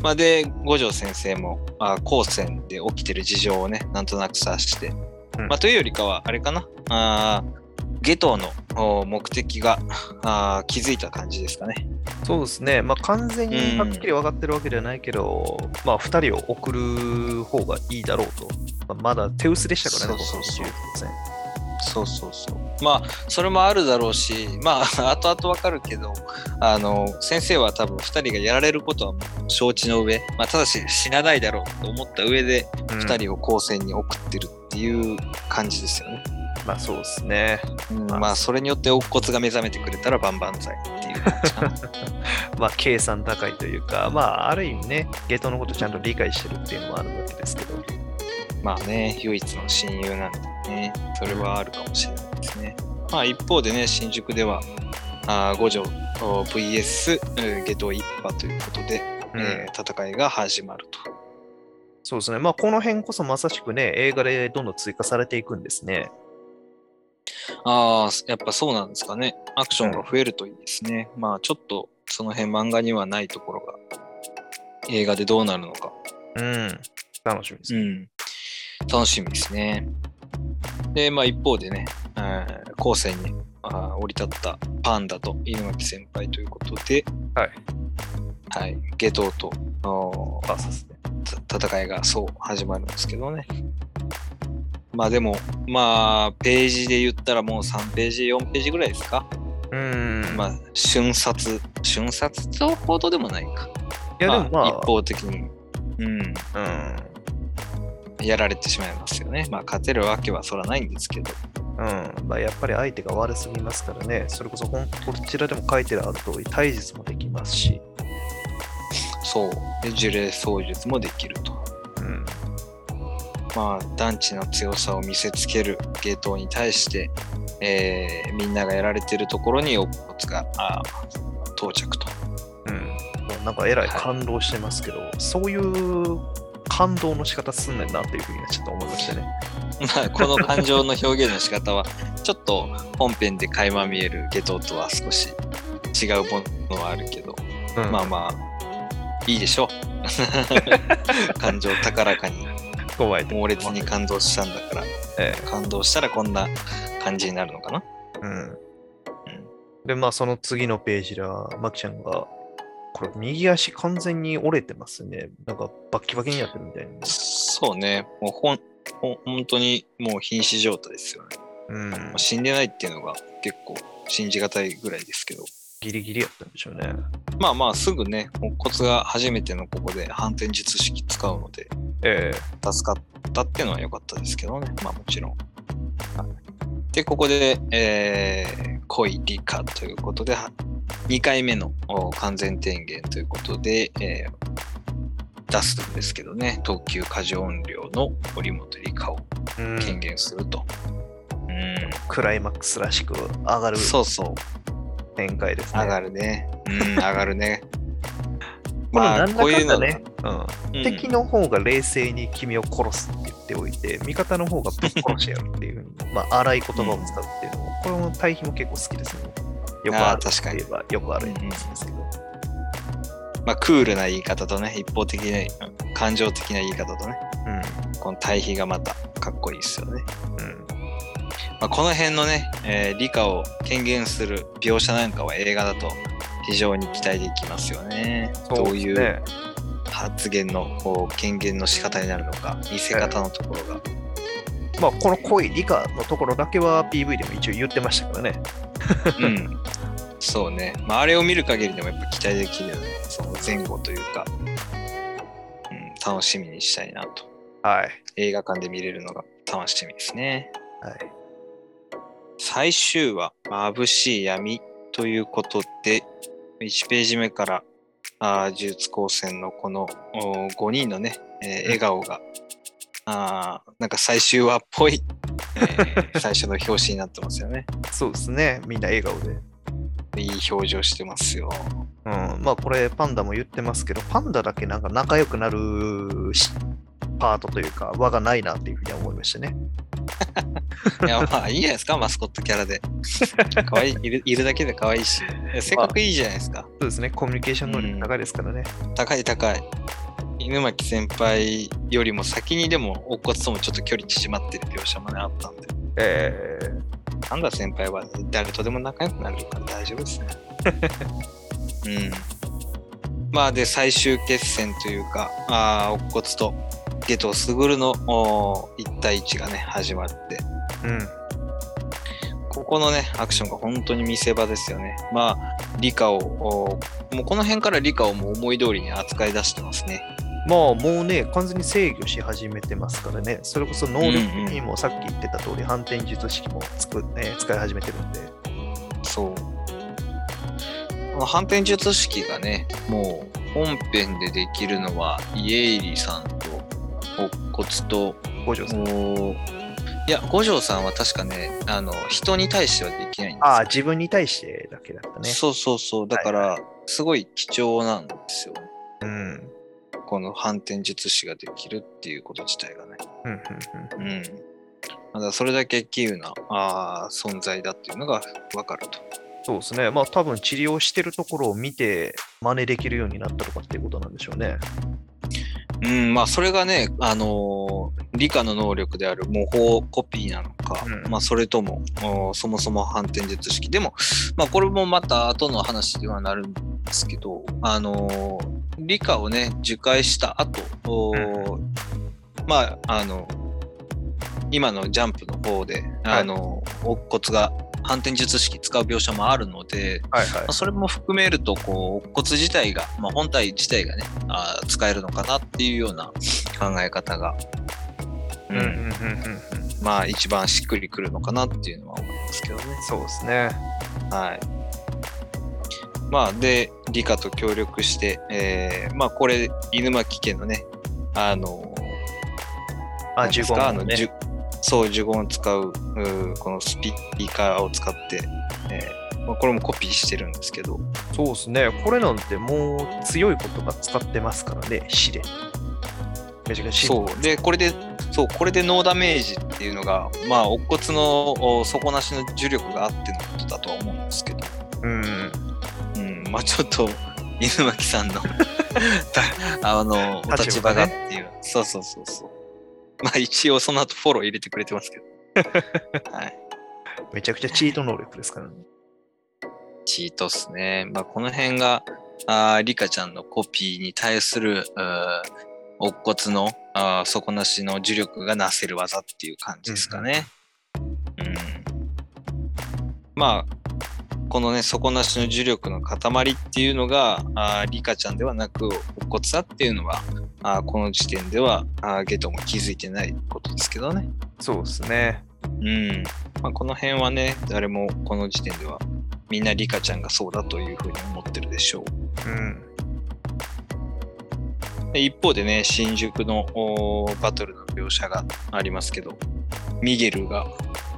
まあ、で、五条先生も、あ高専で起きてる事情をね、なんとなく察して。うんまあ、というよりかは、あれかな。あーゲトのお目的が <laughs> あー気づいた感じですかね。そうですね。まあ完全にはっきり分かってるわけではないけど、まあ二人を送る方がいいだろうと。まあまだ手薄でしたからね、そうそうそうそうそうそう。まあ、それもあるだろうし、まあ、<laughs> 後々わかるけど、あの、先生は多分2人がやられることは承知の上、まあ、ただし死なないだろうと思った上で、2人を高専に送ってるっていう感じですよね。まあそうですね。うんまあまあ、それによって乙骨が目覚めてくれたら万々歳っていう。<laughs> まあ計算高いというか、まあある意味ね、ゲートのことちゃんと理解してるっていうのもあるわけですけど。まあね、唯一の親友なんでね、それはあるかもしれないですね。まあ一方でね、新宿では、あー五条お VS うん下等一派ということで、えー戦いが始まると。そうですね。まあこの辺こそまさしくね、映画でどんどん追加されていくんですね。ああ、やっぱそうなんですかね。アクションが増えるといいですね。まあちょっとその辺漫画にはないところが映画でどうなるのか。うん。楽しみですね。うん。楽しみですね。で、まあ一方でね、えー後世にあー降り立ったパンダと犬巻先輩ということで、はい。はい、下等と、おーバーサスね。戦いがそう始まるんですけどね。まあでも、まあ、ページで言ったらもう3ページ、4ページぐらいですか？うん。まあ、瞬殺、瞬殺とほどでもないか。いやでもまあ、一方的に、うん、うん。やられてしまいますよね。まあ、勝てるわけはそらないんですけど。うん。まあ、やっぱり相手が悪すぎますからね。それこそこちらでも書いてある通り、体術もできますし。そう。で、呪霊操術もできると。うん。まあ、団地の強さを見せつけるゲートに対して、えーみんながやられてるところに乙骨があー到着と。うん。なんかえらい感動してますけど、そういう感動の仕方すんねんなっていうふうにはちょっと思いましたね。<laughs> まあ、この感情の表現の仕方は、ちょっと本編で垣間見えるゲトとは少し違うものはあるけど、うん、まあまあ、いいでしょう。<laughs> 感情高らかに、怖いと猛烈に感動したんだから、え感動したらこんな感じになるのかな？えうん。で、まあ、その次のページでは、マキちゃんが、これ、右足完全に折れてますね。なんか、バッキバキにやってるみたいに。そうね、もうほんほん本当にもう瀕死状態ですよね。うんまあ、。死んでないっていうのが結構信じがたいぐらいですけど、ギリギリやったんでしょうね。まあまあすぐね、骨骨が初めてのここで反転術式使うので、え助かったっていうのは良かったですけどね、まあもちろん。で、ここで、えー、恋理科ということで、2回目のお完全天元ということで、えー出すんですけどね、特急過剰音量の堀本理科を権限すると。うん、クライマックスらしく上がる。そうそう、展開ですね。上がるね。うん、上がるね。<laughs> まあ、なんだかこういうのね、うんうん敵の方が冷静に君を殺すって言っておいて、味方の方がぶっ殺してやるっていうまあ、荒い言葉を使うっていうのも、これも対比も結構好きですね。よくあるといえばよくあるやつですけど。まあ、クールな言い方とね、一方的な、感情的な言い方とね、この対比がまたかっこいいですよね。うん。うん。まあ、この辺のね、えー理科を権限する描写なんかは映画だと非常に期待できますよね。どういうね発言のこう権限の仕方になるのか、見せ方のところが。まあ、この恋理科のところだけは PV でも一応言ってましたからね。うん。そうね。まあ、あれを見る限りでもやっぱ期待できるよね。その前後というか、うん、楽しみにしたいなと。はい。映画館で見れるのが楽しみですね。はい。最終話、眩しい闇ということで、1ページ目から、あー呪術高専のこのお5人のね、えー笑顔が、あーなんか最終話っぽい、えー <laughs> 最初の表紙になってますよね。そうですね。みんな笑顔で。いい表情してますよ。うん。まあ、これ、パンダも言ってますけど、パンダだけなんか仲良くなるしパートというか、輪がないなっていうふうには思いましたね。<laughs> いや、まあいいじゃないですか、マスコットキャラで。可愛いいるいるだけで可愛いし、性格いいじゃないですか。そうですね。コミュニケーション能力高いですからね。高い高い。犬巻先輩よりも先にでも、乙骨ともちょっと距離縮まってる描写もね、あったんで。えなんだ先輩は誰とでも仲良くなるから大丈夫ですね。<laughs> うん。まあで、最終決戦というか、ああ、乙骨とゲトスグルのお1対1がね、始まって、ー、うん。ここのね、アクションが本当に見せ場ですよね。まあ、理科を、おもうこの辺から理科をもう思い通りに扱い出してますね。まあもうね、完全に制御し始めてますからね。それこそ能力的にもさっき言ってた通り、反転術式もつく、えー使い始めてるんで。そう。この反転術式がね、もう本編でできるのは、イエイリさんと、乙骨と、五条さん。おいや、五条さんは確かね、あの、人に対してはできないんですよああ、自分に対してだけだったね。そうそうそう。だから、すごい貴重なんですよね。うん。この反転術師ができるっていうこと自体がね。うんうんうんうん。まだそれだけ稀有なあー存在だっていうのが分かると。そうですね。まあ多分治療してるところを見て真似できるようになったとかっていうことなんでしょうね。うん、まあそれがね、あのー理科の能力である模倣コピーなのか、うん。まあそれともおそもそも反転術式。でも、まあこれもまた後の話ではなるんですけど、あのー理科をね、受解した後、おーまあ、あの、今のジャンプの方で、あの、乙骨が反転術式使う描写もあるので、はいはいまあ、それも含めると、こう、乙骨自体が、まあ、本体自体がねあー、使えるのかなっていうような考え方が、うんうんうんうんうん。まあ、一番しっくりくるのかなっていうのは思いますけどね。そうですね。はい。まあ、で、理科と協力して、えーまあ、これ、犬巻家のね、あの、あ、なんです15分ね。かあのじゅそう、呪言を使う、うこのスピーカーを使って、えーまあ、これもコピーしてるんですけど、そうですね。これなんてもう強い言葉使ってますからね、死で。そう。で、これで、そう、これでノーダメージっていうのが、まあ、乙骨の底なしの重力があってのことだとは思うんですけど、うん。うん、まあちょっと、犬巻さんのあの、お立場がっていう。そうそうそうそう。まあ一応その後フォロー入れてくれてますけど。<laughs> はい。めちゃくちゃチート能力ですからね。チートっすね。まあこの辺が、あーリカちゃんのコピーに対する、乙骨のあー底なしの呪力がなせる技っていう感じですかね。うん。まあ、このね、底なしの呪力の塊っていうのが、あーリカちゃんではなく、乙骨だっていうのは、あーこの時点では、あーゲトも気づいてないことですけどね。そうですね。うん。まあ、この辺はね、誰もこの時点では、みんなリカちゃんがそうだというふうに思ってるでしょう。うん。で一方でね、新宿のバトルの描写がありますけど、ミゲルが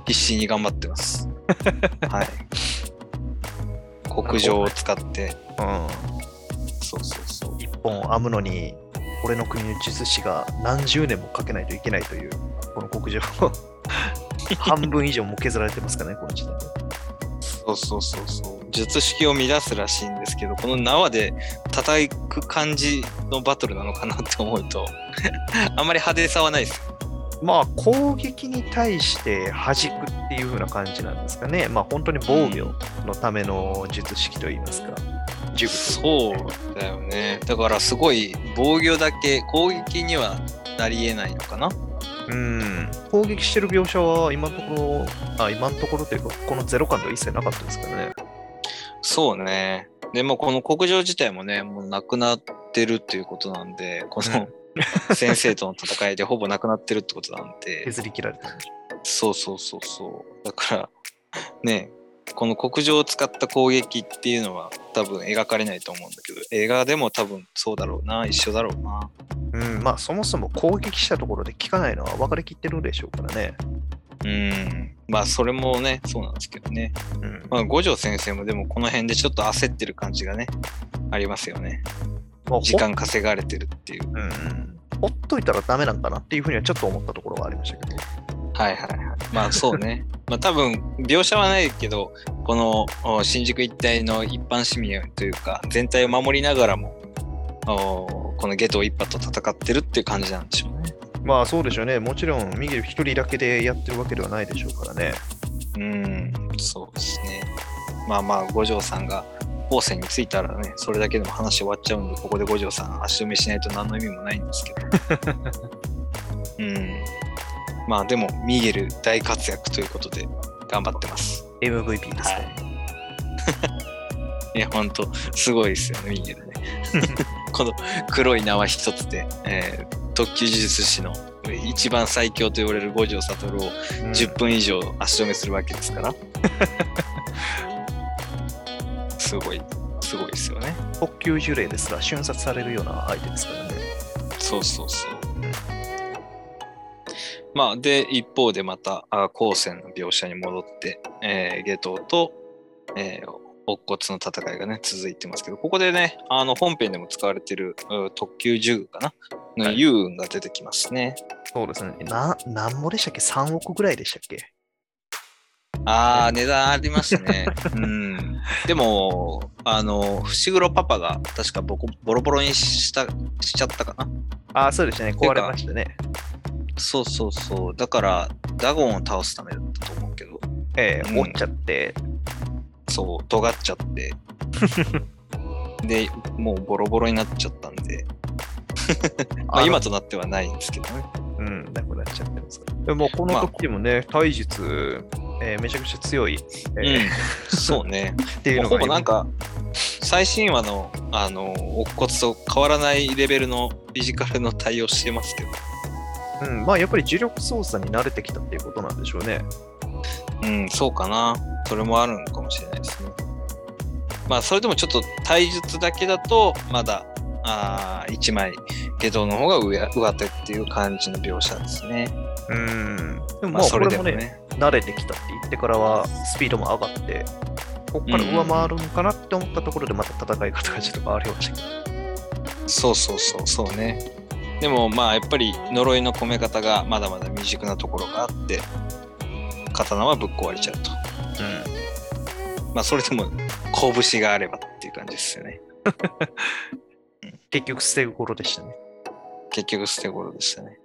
必死に頑張ってます。<laughs> はい。国情を使って、うん。そうそうそう。一本編むのに、俺の国の術師が何十年もかけないといけないという、この国情を <laughs> 半分以上も削られてますからね、この時点で。そうそうそうそう。術式を乱すらしいんですけど、この縄で叩く感じのバトルなのかなって思うと、あんまり派手さはないですよ。まあ、攻撃に対して弾くっていう風な感じなんですかね。まあ、本当に防御のための術式といいますか。呪具そうだよね。だからすごい防御だけ攻撃にはなり得ないのかな。うん。攻撃してる描写は今のところ、あ、今のところというか、このゼロ感では一切なかったですからね。そうね。でもこの国情自体もね、もうなくなってるっていうことなんで、この <laughs> 先生との戦いでほぼなくなってるってことなんで、削り切られたそうそうそうそう。だから、ね、この国情を使った攻撃っていうのは多分描かれないと思うんだけど、映画でも多分そうだろうな、一緒だろうな。うん、まあ、そもそも攻撃したところで効かないのは分かりきってるでしょうからね。うん。まあそれもね、そうなんですけどね。うん。まあ五条先生もでもこの辺でちょっと焦ってる感じがね、ありますよね。まあ時間稼がれてるっていう。ほうん。ほっといたらダメなんかなっていうふうにはちょっと思ったところがありましたけど。はいはいはい。まあそうね。<laughs> まあ多分描写はないけど、このお新宿一帯の一般市民というか、全体を守りながらも、おこのゲト一派と戦ってるっていう感じなんでしょうね。まあそうでしょうね。もちろん、ミゲル一人だけでやってるわけではないでしょうからね。うん、そうですね。まあまあ五条さんが後世に着いたらね、それだけでも話終わっちゃうんで、ここで五条さん足止めしないと何の意味もないんですけど。<laughs> うん。まあでも、ミゲル大活躍ということで頑張ってます。MVP ですね。<laughs> いや、ほんと、すごいですよね、ミゲルね。<laughs> この黒い縄一つで、えー特級呪術師の一番最強と言われる五条悟をうん10分以上足止めするわけですから。すごい、すごいですよね。特級呪霊ですら瞬殺されるような相手ですからね。そうそうそう。まあ、で、一方でまた、あ後世の描写に戻って、えー、ゲトウと、えー、乙骨の戦いがね、続いてますけど、ここでね、あの本編でも使われてるう特級呪具かな？のはい幽雲が出てきますね。そうですね。な、何ぼでしたっけ ?3 億ぐらいでしたっけ？ああ、値段ありましたね。<laughs> うん。でも、あの、伏黒パパが確かボコボロボロにしたしちゃったかな。ああ、そうでしたね。壊れましたね。そうそうそう。だから、ダゴンを倒すためだったと思うけど、ええうん折っちゃって、そう、尖っちゃって。<laughs> で、もうボロボロになっちゃったんで、<laughs> まあ今となってはないんですけどね。うん、なくなっちゃってますから。でもこの時もね、体術、えーめちゃくちゃ強い、えーうん、そうね。<laughs> っていうのがほぼなんか、最新話の、あの、乙骨と変わらないレベルのフィジカルの対応してますけど、うん、まあやっぱり重力操作に慣れてきたっていうことなんでしょうね。うん、そうかな。それもあるのかもしれないですね。まあ、それでもちょっと体術だけだと、まだ、あ1枚、下道の方が上上手っていう感じの描写ですね。うん。でもまあ、まあそれこれもね、でもね。慣れてきたって言ってからはスピードも上がって、ここから上回るんかなって思ったところでまた戦い方がちょっと変わりましたけど。そうそうそう、そうね。でも、まあ、やっぱり呪いの込め方がまだまだ未熟なところがあって、刀はぶっ壊れちゃうと。まあ、それでも、拳があればっていう感じですよね。<laughs> 結局捨て心でしたね。結局捨て頃でしたね。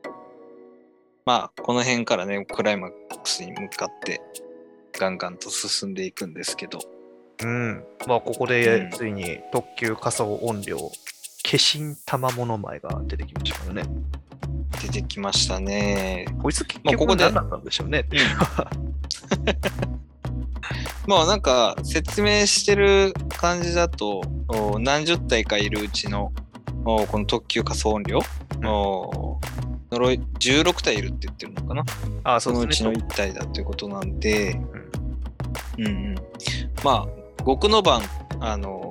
まあ、この辺からね、クライマックスに向かって、ガンガンと進んでいくんですけど、うん。まあここうんでついに特急仮想音量、化身玉物前が出てきましたからね。出てきましたね。こいつ結まあここで局何だったんでしょうね。<laughs> まあなんか説明してる感じだとお何十体かいるうちのおこの特急仮想音量、お呪い16体いるって言ってるのかな？ああ、そのうちのそうですね。1体だということなんで、うん。うん、まあ極の番あの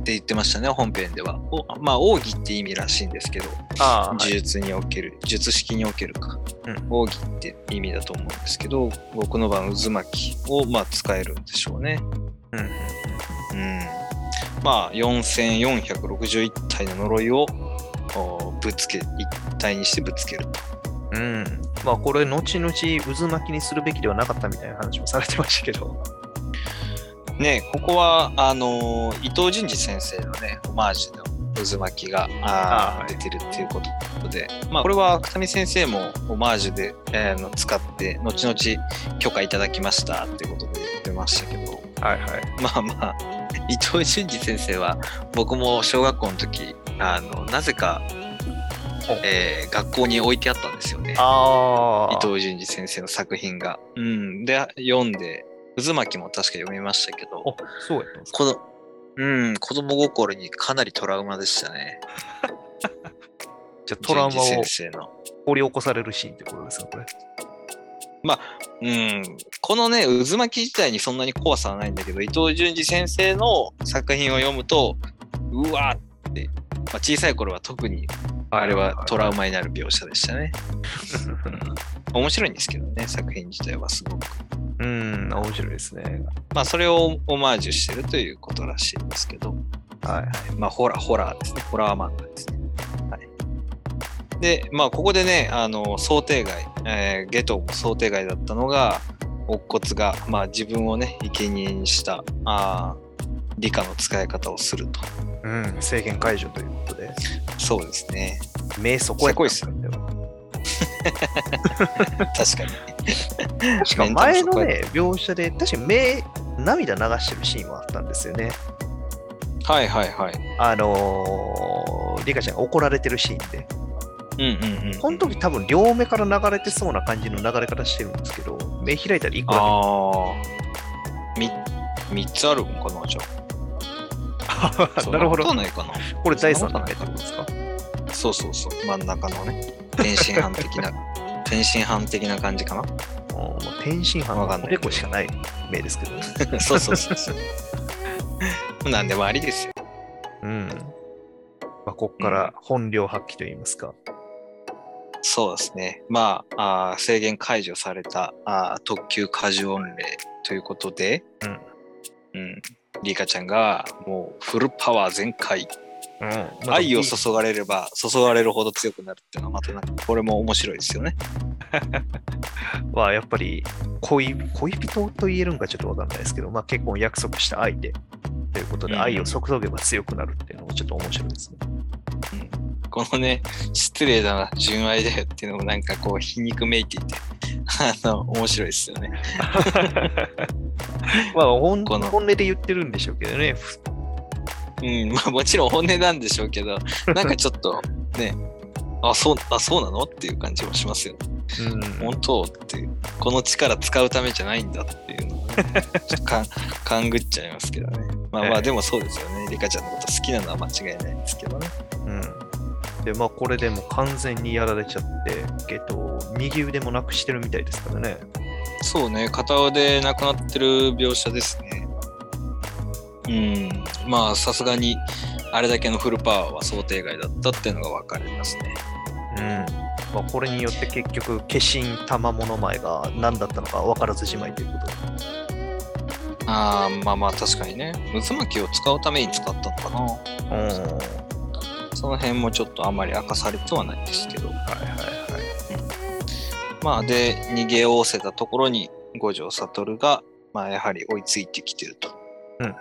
って言ってましたね本編では。おまあ奥義って意味らしいんですけど。ああ、は。術における術式におけるか、うん。奥義って意味だと思うんですけど極の番渦巻きをまあ使えるんでしょうね。うん。うんまあ4461体の呪いをおぶつけ一体にしてぶつけるとうん。まあこれ、後々渦巻きにするべきではなかったみたいな話もされてましたけど。ねここはあのー伊藤淳二先生のねオマージュの渦巻きがあ出てるっていうことで、まあ、これは芥見先生もオマージュで、えーの使って後々許可いただきましたっていうことで言ってましたけどはいはい。まあまあ伊藤淳二先生は僕も小学校の時あのなぜか、えー学校に置いてあったんですよね。伊藤淳二先生の作品が。うん、で読んで渦巻きも確か読みましたけどおそうやったんですか？この、うん、子供心にかなりトラウマでしたね。<laughs> じゃあトラウマを先生の。掘り起こされるシーンってことですか、これ？うん、このね、渦巻き自体にそんなに怖さはないんだけど、伊藤淳二先生の作品を読むと、うわーって、まあ、小さい頃は特にあれはトラウマになる描写でしたね。うん、面白いんですけどね、作品自体はすごく。うん、面白いですね。まあ、それをオマージュしてるということらしいんですけど。はいはい。まあ、ホラー、ホラーですね。ホラー漫画ですね。はい。で、まあ、ここでね、あの、想定外、えーゲトも想定外だったのが、乙骨が、まあ、自分をね、生贄にした、あー理科の使い方をすると。うん、制限解除ということで。そうですね。目そこやったんせこよ。<laughs> 確かに。しかも前のね、描写で、確かに目、涙流してるシーンはあったんですよね。はいはいはい。あのー、リカちゃんが怒られてるシーンで。うんうんうん。この時多分両目から流れてそうな感じの流れ方してるんですけど、目開いたら一個だああ。み、三つあるんかな、じゃあ。<laughs> なるほどないかな。これ第三の目ってことですか？そうそうそう、真ん中のね、天津飯的な、<laughs> 天津飯的な感じかもう天津飯のおわかんないでこしかない目ですけど。<laughs> そうそうそうそう。なんでもありですよ。うん。まあ、ここから本領発揮といいますか。そうですね。まあ、あー制限解除されたあー特急過重音霊ということで、うん。うん。リカちゃんがもうフルパワー全開、うん、愛を注がれれば注がれるほど強くなるっていうのはまたなんかこれも面白いですよね。<laughs> はやっぱり恋恋人と言えるんかちょっとわかんないですけど、まあ、結婚約束した相手ということで、うん愛を注げば強くなるっていうのもちょっと面白いですね。このね、失礼だな、純愛だよっていうのもなんかこう皮肉めいていて、あの、面白いですよね。<laughs> まあ本この本音で言ってるんでしょうけどね。ふうん、まあもちろん本音なんでしょうけど、なんかちょっとね、あ、そう、あ、そうなのっていう感じもしますよね。うん本当っていう、この力使うためじゃないんだっていうのはね、ちょっとかん <laughs> 勘ぐっちゃいますけどね。まあまええあでもそうですよね。リカちゃんのこと好きなのは間違いないですけどね。うん。で、まあ、これでもう完全にやられちゃって、えっと、右腕もなくしてるみたいですからね。そうね、片腕なくなってる描写ですね。うん、まあさすがにあれだけのフルパワーは想定外だったっていうのが分かりますね。うん。まあ、これによって結局、化身玉物前が何だったのか分からずじまいということあ、まあまあ確かにね。渦巻きを使うために使ったのかな。うん。その辺もちょっとあまり明かされてはないですけど。はいはいはい。まあで、逃げおおせたところに五条悟が、まあやはり追いついてきてると。うん。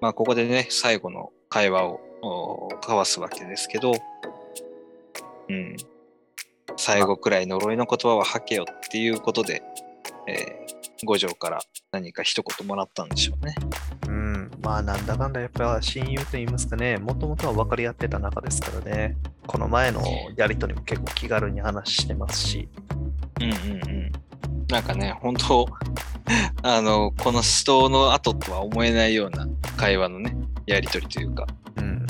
まあここでね、最後の会話をお交わすわけですけど、うん。最後くらい呪いの言葉は吐けよっていうことで、えー五条から何か一言もらったんでしょうね。うん、まあなんだかんだやっぱ親友と言いますかね、もともとは分かり合ってた仲ですからね、この前のやりとりも結構気軽に話してますし、うんうんうん。なんかね、本当 <laughs> あの、この死闘の後とは思えないような会話のね、やりとりというか、うん、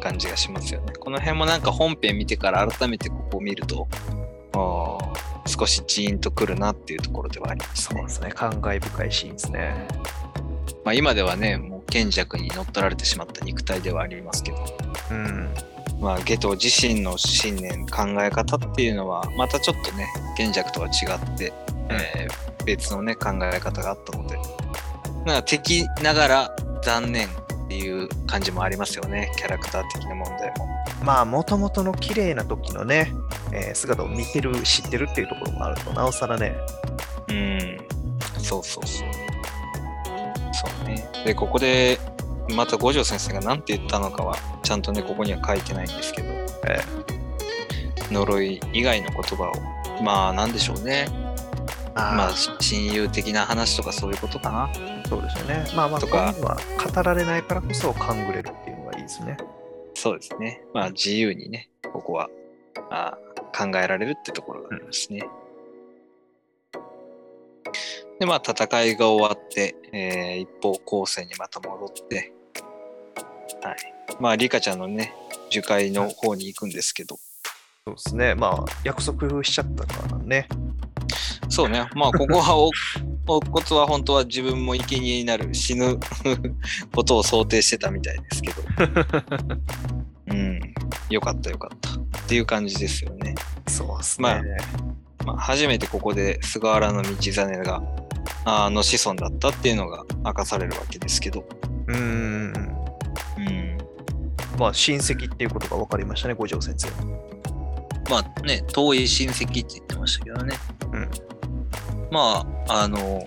感じがしますよね。この辺もなんか本編見てから改めてここを見ると、あー少しジーンとくるなっていうところではありますねそうで。すね、感慨深いシーンですね。まあ今ではね、もう賢弱に乗っ取られてしまった肉体ではありますけど、うん、まあゲト自身の信念、考え方っていうのは、またちょっとね、賢弱とは違って、えー別のね、考え方があったので、なんか敵ながら残念っていう感じもありますよね、キャラクター的な問題も。まあ、もともとの綺麗な時のね、えー姿を見てる、知ってるっていうところもあると、なおさらね、うん、そうそうそう。そうね。で、ここで、また五条先生が何て言ったのかは、ちゃんとね、ここには書いてないんですけど、え呪い以外の言葉を、まあ、なんでしょうね。あまあ、親友的な話とかそういうことかな。そうですよね。まあまあ、とかは語られないからこそ勘ぐれるっていうのがいいですね。そうですね。まあ、自由にね、ここはあ考えられるってところがありますね。で、まあ、戦いが終わって、えー一方、後世にまた戻って、はい。まあ、リカちゃんのね、樹海の方に行くんですけど、そうですね。まあ、約束しちゃったからね。そうね、まあ、ここはお、<laughs> お骨は本当は自分も生贄になる、死ぬ <laughs> ことを想定してたみたいですけど、<laughs> うん、よかったよかったっていう感じですよね。そうですまあね。まあ、初めてここで菅原道真があの子孫だったっていうのが明かされるわけですけど、うーん。うん、まあ、親戚っていうことが分かりましたね、五条先生。まあね遠い親戚って言ってましたけどね、うんまああの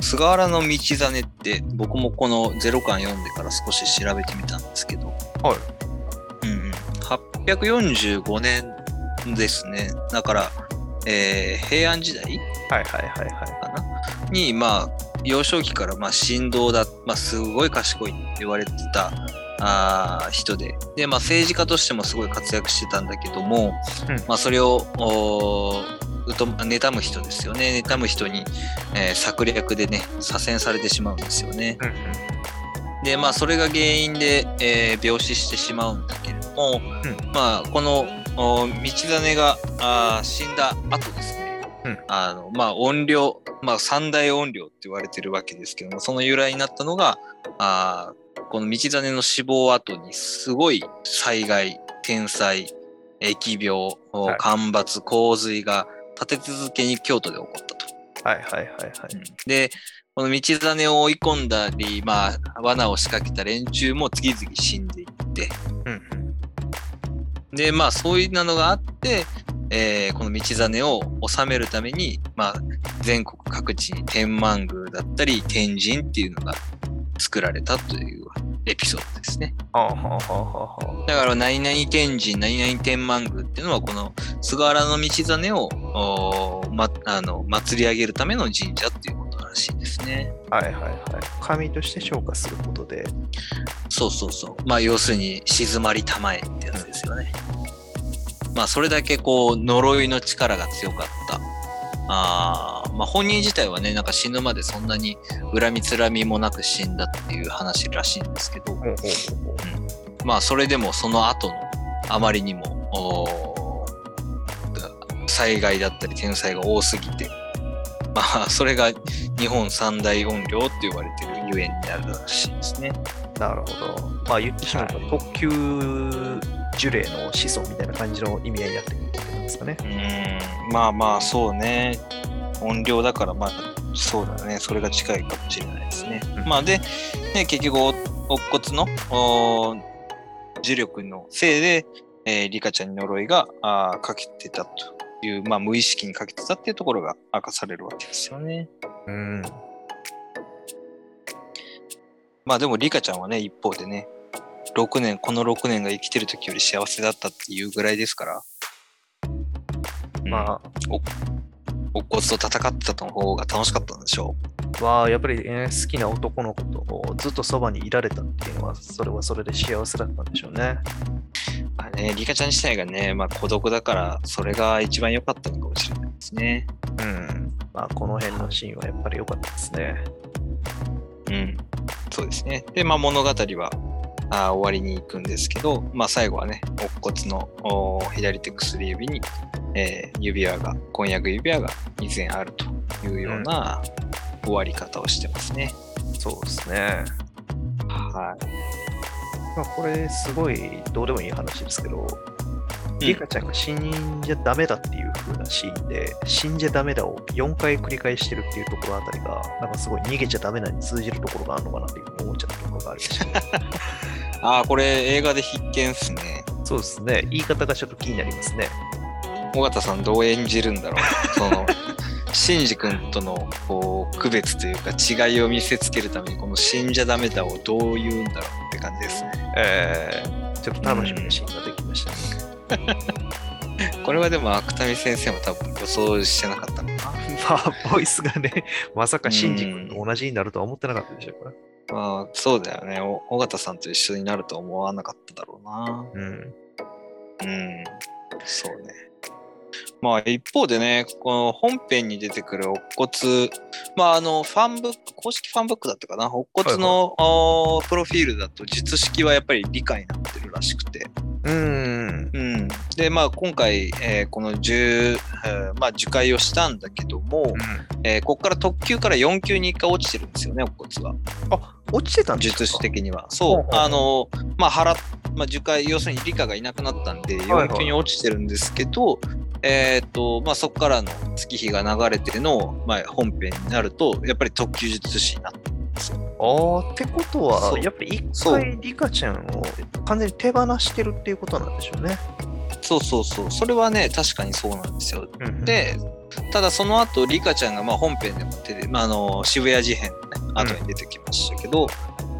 菅原道真って僕もこのゼロ巻読んでから少し調べてみたんですけど、はい。うんうん、845年ですねだから、えー平安時代はいはいはいはい。かな？に、まあ、幼少期から、まあ、神道だ、まあ、すごい賢いって言われてたあー人で、で、まあ、政治家としてもすごい活躍してたんだけども、うんまあ、それを、うと妬む人ですよね。妬む人に、えー策略でね、左遷されてしまうんですよね。うんうんで、まあ、それが原因で、えー病死してしまうんだけれども、うんまあ、このお道真があー死んだ後ですね、うん。あのまあ、怨霊、まあ、三大怨霊って言われてるわけですけども、その由来になったのが、あーこの道真の死亡後にすごい災害、天災、疫病、おはい。干ばつ、洪水が立て続けに京都で起こったと。はいはいはいはい。で、この道真を追い込んだり、まあ、罠を仕掛けた連中も次々死んでいって、うんうんで、まあ、そういうのがあって、えーこの道真を治めるために、まあ、全国各地に天満宮だったり、天神っていうのが作られたというエピソードですね。はあはあはあはあはだから、何々天神、何々天満宮っていうのは、この菅原道真を、ま、あの祭り上げるための神社っていうことら話ですね。はいはいはい。神として昇華することで。そうそうそう。まあ要するに静まりたまえってやつですよね。まあそれだけこう呪いの力が強かった。あーまあ本人自体はね、なんか死ぬまでそんなに恨みつらみもなく死んだっていう話らしいんですけど、ほうほうほうほう。まあそれでもその後のあまりにも災害だったり天災が多すぎて、まあそれが日本三大怨霊って呼ばれてるゆえんになるらしいですね。なるほど。まあ言ってしまうと、特級呪霊の子孫みたいな感じの意味合いになってくるですかね。うーん。まあまあそうね。音量だからまあそうだね。それが近いかもしれないですね、うん。まあで、ね、結局お乙骨のお磁力のせいで、えー、リカちゃんに呪いがあーかけてたという、まあ、無意識にかけてたっていうところが明かされるわけですよね。うん。まあでもリカちゃんはね一方でね6年この6年が生きてる時より幸せだったっていうぐらいですから、うんま乙骨と戦ってたの方が楽しかったんでしょあ、はやっぱり、ね、好きな男の子とずっとそばにいられたっていうのは、それはそれで幸せだったんでしょうね。う。まあね、リカちゃん自体がね、まあ孤独だから、それが一番良かったのかもしれないですね。うん。まあ、この辺のシーンはやっぱり良かったですね。うん。そうですね。で、まあ物語はあー終わりに行くんですけど、まあ最後はね、乙骨のお左手薬指に、えー指輪が、婚約指輪が以前あるというような終わり方をしてますね。そうですね。はい。まあ、これ、すごいどうでもいい話ですけど、リカちゃんが死んじゃダメだっていう風なシーンで、死んじゃダメだを4回繰り返してるっていうところあたりが、なんかすごい逃げちゃダメなに通じるところがあるのかなっていうふうに思っちゃったところがありました、ね。<laughs> ああ、これ映画で必見っすね。そうですね。言い方がちょっと気になりますね。尾形さんどう演じるんだろうその <laughs> シンジ君とのこう区別というか違いを見せつけるためにこの死んじゃダメだをどう言うんだろうって感じですねえー、ちょっと楽しみなシーンができましたね。<laughs> これはでも芥見先生も多分予想してなかったのかな。<laughs> まあ、ボイスがね、<laughs> まさかシンジ君と同じになるとは思ってなかったでしょうから。まあそうだよね。お尾形さんと一緒になるとは思わなかっただろうな。うん。うん。そうね。まあ一方でね、この本編に出てくる乙骨、まああのファンブック、公式ファンブックだったかな、乙骨の、あープロフィールだと術式はやっぱり理解になってるらしくて。うん。うん、で、まあ今回、えーこの10、えーまあ受会をしたんだけども、えーここから特級から4級に1回落ちてるんですよね、乙骨は。あ、落ちてたんですか？術式的には。そうほうほう。あの、まあ、払っ、まあ、受会、要するに理科がいなくなったんで、はいはい4級に落ちてるんですけど、えっ、と、まあ、そこからの月日が流れての、まあ、本編になると、やっぱり特級術師になって。ああ、ってことそは、うやっぱり一回リカちゃんを完全に手放してるっていうことなんでしょうね。そうそうそう。それはね、確かにそうなんですよ。うん、で、ただその後、リカちゃんがまあ本編でも出て、まあ、あの渋谷事変のね、後に出てきましたけど、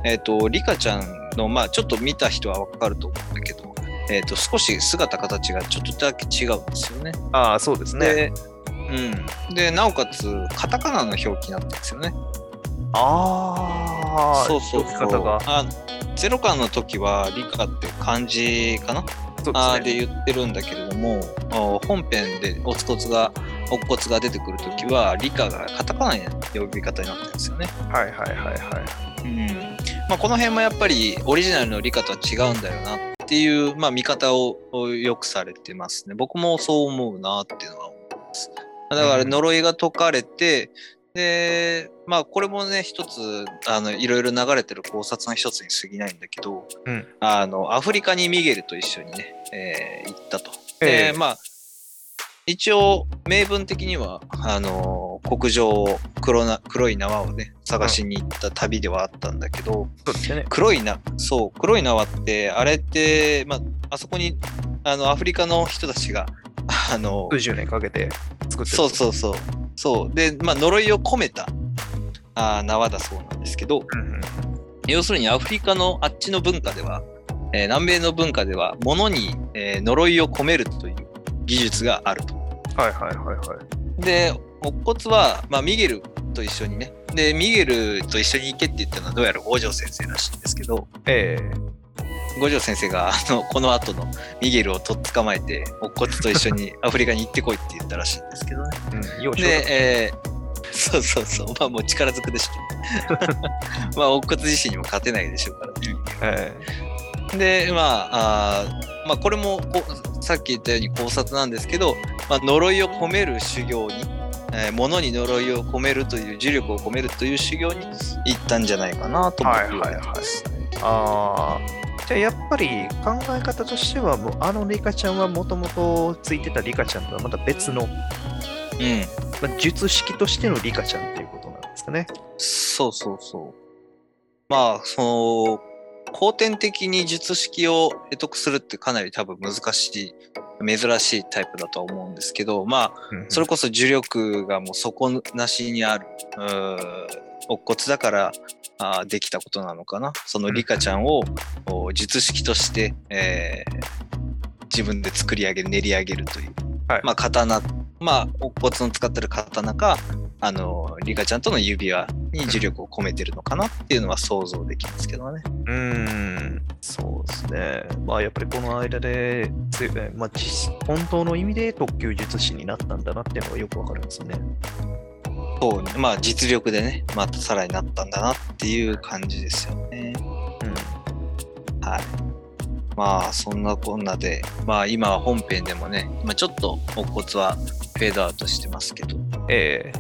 えっ、と、リカちゃんの、まあ、ちょっと見た人はわかると思うんだけど、えっ、と、少し姿形がちょっとだけ違うんですよね。ああ、そうですね。で、うん。で、なおかつ、カタカナの表記になってるんですよね。ああ、そうそうそう。方が。あゼロ感の時は、リカって漢字かな？そうあーで言ってるんだけれども、本編でおつこつが、おっこつが出てくるときは、理科がカタカナの呼び方になってるんですよね。はいはいはいはい。うんまあ、この辺もやっぱりオリジナルの理科とは違うんだよなっていう、まあ、見方をよくされてますね。僕もそう思うなっていうのは思います。だから呪いが解かれて、で、まあこれもね、一つ、あの、いろいろ流れてる考察の一つに過ぎないんだけど、うんあの、アフリカにミゲルと一緒にね、えー行ったと。えで、えまあ、一応、名分的には、あの、国上を黒な、黒い縄をね、探しに行った旅ではあったんだけど、そうですね。黒いな、そう、黒い縄って、あれって、まあ、あそこに、あの、アフリカの人たちが、あの、数十年かけて作ってる。そうそうそう。そう。で、まあ、呪いを込めたあー縄だそうなんですけど。要するにアフリカのあっちの文化では、えー南米の文化では、物に、えー呪いを込めるという技術があると。はいはいはいはい。で、乙骨は、まあ、ミゲルと一緒にね。で、ミゲルと一緒に行けって言ったのはどうやら五条先生らしいんですけど、ええ五条先生があのこの後のミゲルをとっ捕まえて、乙骨と一緒に <laughs> アフリカに行ってこいって言ったらしいんですけどね。うん、で、えーそうそうそう、まあもう力ずくでしょ。<laughs> まあ、乙骨自身にも勝てないでしょうからね。えで、まあ、あーまあ、これもこうさっき言ったように考察なんですけど、まあ、呪いを込める修行に、えー物に呪いを込めるという、呪力を込めるという修行に行ったんじゃないかなと思って言われてます。ああ。じゃあやっぱり考え方としては、もうあのリカちゃんはもともとついてたリカちゃんとはまた別の、うん、まあ、術式としてのリカちゃんっていうことなんですかね。そうそうそう。まあ、その、後天的に術式を得得するってかなり多分難しい、珍しいタイプだとは思うんですけど、まあ、それこそ呪力がもう底なしにある、うー乙骨だからあーできたことなのかな？そのリカちゃんをお術式として、えー自分で作り上げる、練り上げるという。はいまあ、刀、まあ、乙骨の使ってる刀か、あの、リカちゃんとの指輪に呪力を込めてるのかなっていうのは想像できますけどね。うーん、そうですね。まあやっぱりこの間で、まあ、実本当の意味で特級術師になったんだなっていうのがよくわかりますね。そう、まあ、実力でね、またさらになったんだなっていう感じですよね。うん。はい。まあ、そんなこんなで、まあ、今は本編でもね、まあ、ちょっと乙骨はフェードアウトしてますけど、え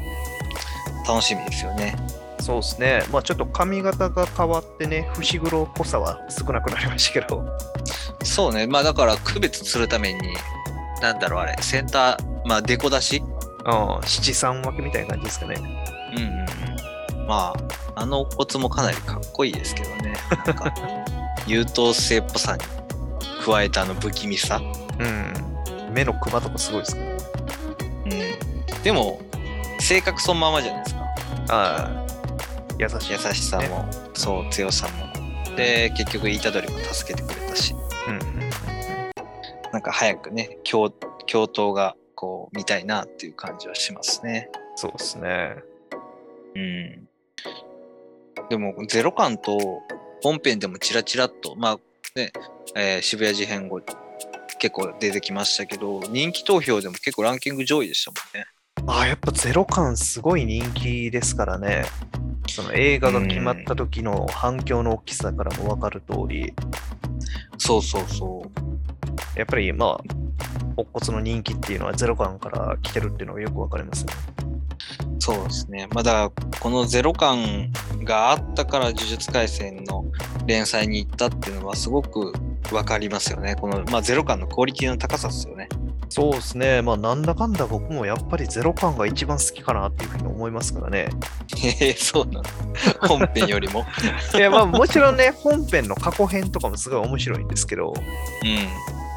楽しみですよね。えそうですね。まあちょっと髪型が変わってね、伏黒っぽさは少なくなりましたけど。そうね、まあ、だから区別するために、なんだろう、あれ、センター、まあ、デコ出し？ああ、七三分けみたいな感じですかね。うんうんうん。まあ、あの乙骨もかなりかっこいいですけどね。なんか、<laughs> 優等生っぽさに加えたあの不気味さ。うん。目のクマとかすごいですね。うん。でも、性格そのままじゃないですか。ああ、優しい。優しさも、そう、強さも。で、結局、イタドリも助けてくれたし、うんうんうんなんか早くね、共共闘がこう見たいなっていう感じはしますね。そうですね。うん。でも、ゼロ感と本編でもチラチラっと、まあね、えー渋谷事変後結構出てきましたけど、人気投票でも結構ランキング上位でしたもんね。ああ、やっぱゼロ感すごい人気ですからね。その映画が決まった時の反響の大きさからも分かる通り、そうそうそう。やっぱりまあ、乙骨の人気っていうのはゼロ感から来てるっていうのがよく分かりますね。そうですね。まあだこのゼロ感があったから呪術廻戦の連載に行ったっていうのはすごくわかりますよね。この、まあゼロ感のクオリティの高さですよね。そうですね。まあ、なんだかんだ僕もやっぱりゼロ感が一番好きかなっていうふうに思いますからね。へえ、そうなの。本編よりも。<laughs> いや、まあ、もちろんね、本編の過去編とかもすごい面白いんですけど、うん。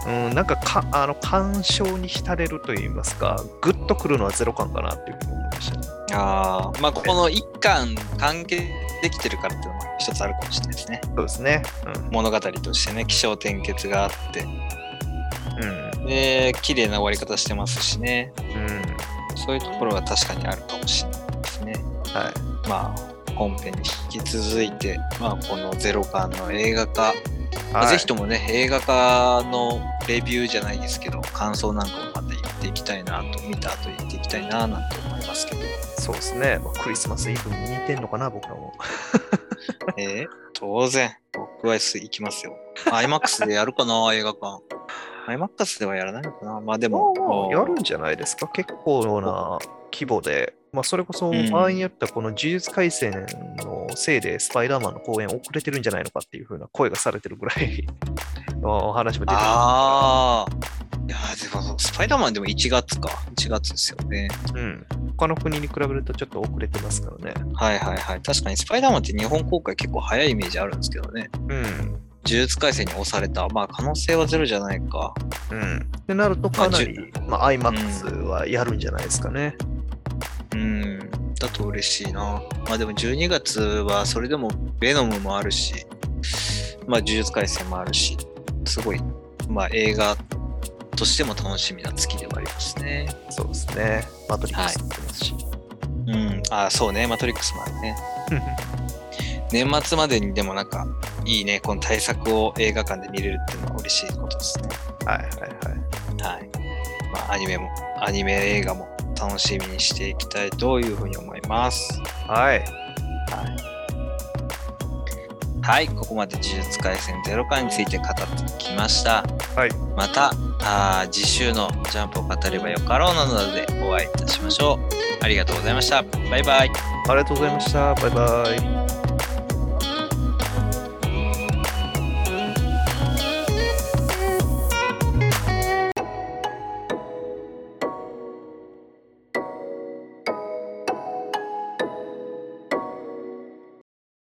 うん、なんかか、あの、鑑賞に浸れると言いますか、グッとくるのはゼロ感かなっていうふうに思いましたね。ああ、まあこの一巻完結できてるからっていうのも一つあるかもしれないですね。そうですね。物語としてね、起承転結があって、うん。うん。で、綺麗な終わり方してますしね。うん。そういうところは確かにあるかもしれないですね。はい。まあ、本編に引き続いて、まあ、このゼロ感の映画化、まあはいぜひともね、映画化のレビューじゃないですけど、感想なんかもまた言っていきたいなと、見た後言っていきたいななんて思いますけど、そうですね。まあ、クリスマスイブに似てんのかな、僕らも。<laughs> えー当然、僕は行きますよ。IMAX でやるかな、<laughs> 映画館。IMAX ではやらないのかな。まあでも、まあやるんじゃないですか。結構な規模で。まあ、それこそうん前にやったこの呪術廻戦のせいでスパイダーマンの公演遅れてるんじゃないのかっていう風な声がされてるぐらい <laughs> のお話も出てる。ああ。いやーでも、スパイダーマンでも1月か。1月ですよね。うん。他の国に比べるとちょっと遅れてますからね。はいはいはい。確かにスパイダーマンって日本公開結構早いイメージあるんですけどね。うん。呪術廻戦に押された。まあ可能性はゼロじゃないか。うん。ってなるとかなり、まあ、IMAX はやるんじゃないですかね。うん。だと嬉しいな。まあでも12月はそれでもベノムもあるし、まあ呪術廻戦もあるし、すごい、まあ映画としても楽しみな月ではありますね。そうですね。マトリックスってますし。うん。あ、そうね、マトリックスもあるね。<laughs> 年末までにでもなんか、いいね、この対策を映画館で見れるっていうのは嬉しいことですね。はいはいはい。はい。まあ、アニメも、アニメ映画も楽しみにしていきたいというふうに思います。はい。はい。はい、ここまで呪術廻戦0巻について語ってきました。はい。また、次週のジャンプを語ればよかろうなのでお会いいたしましょう。ありがとうございました。バイバイ。ありがとうございました。バイバイ。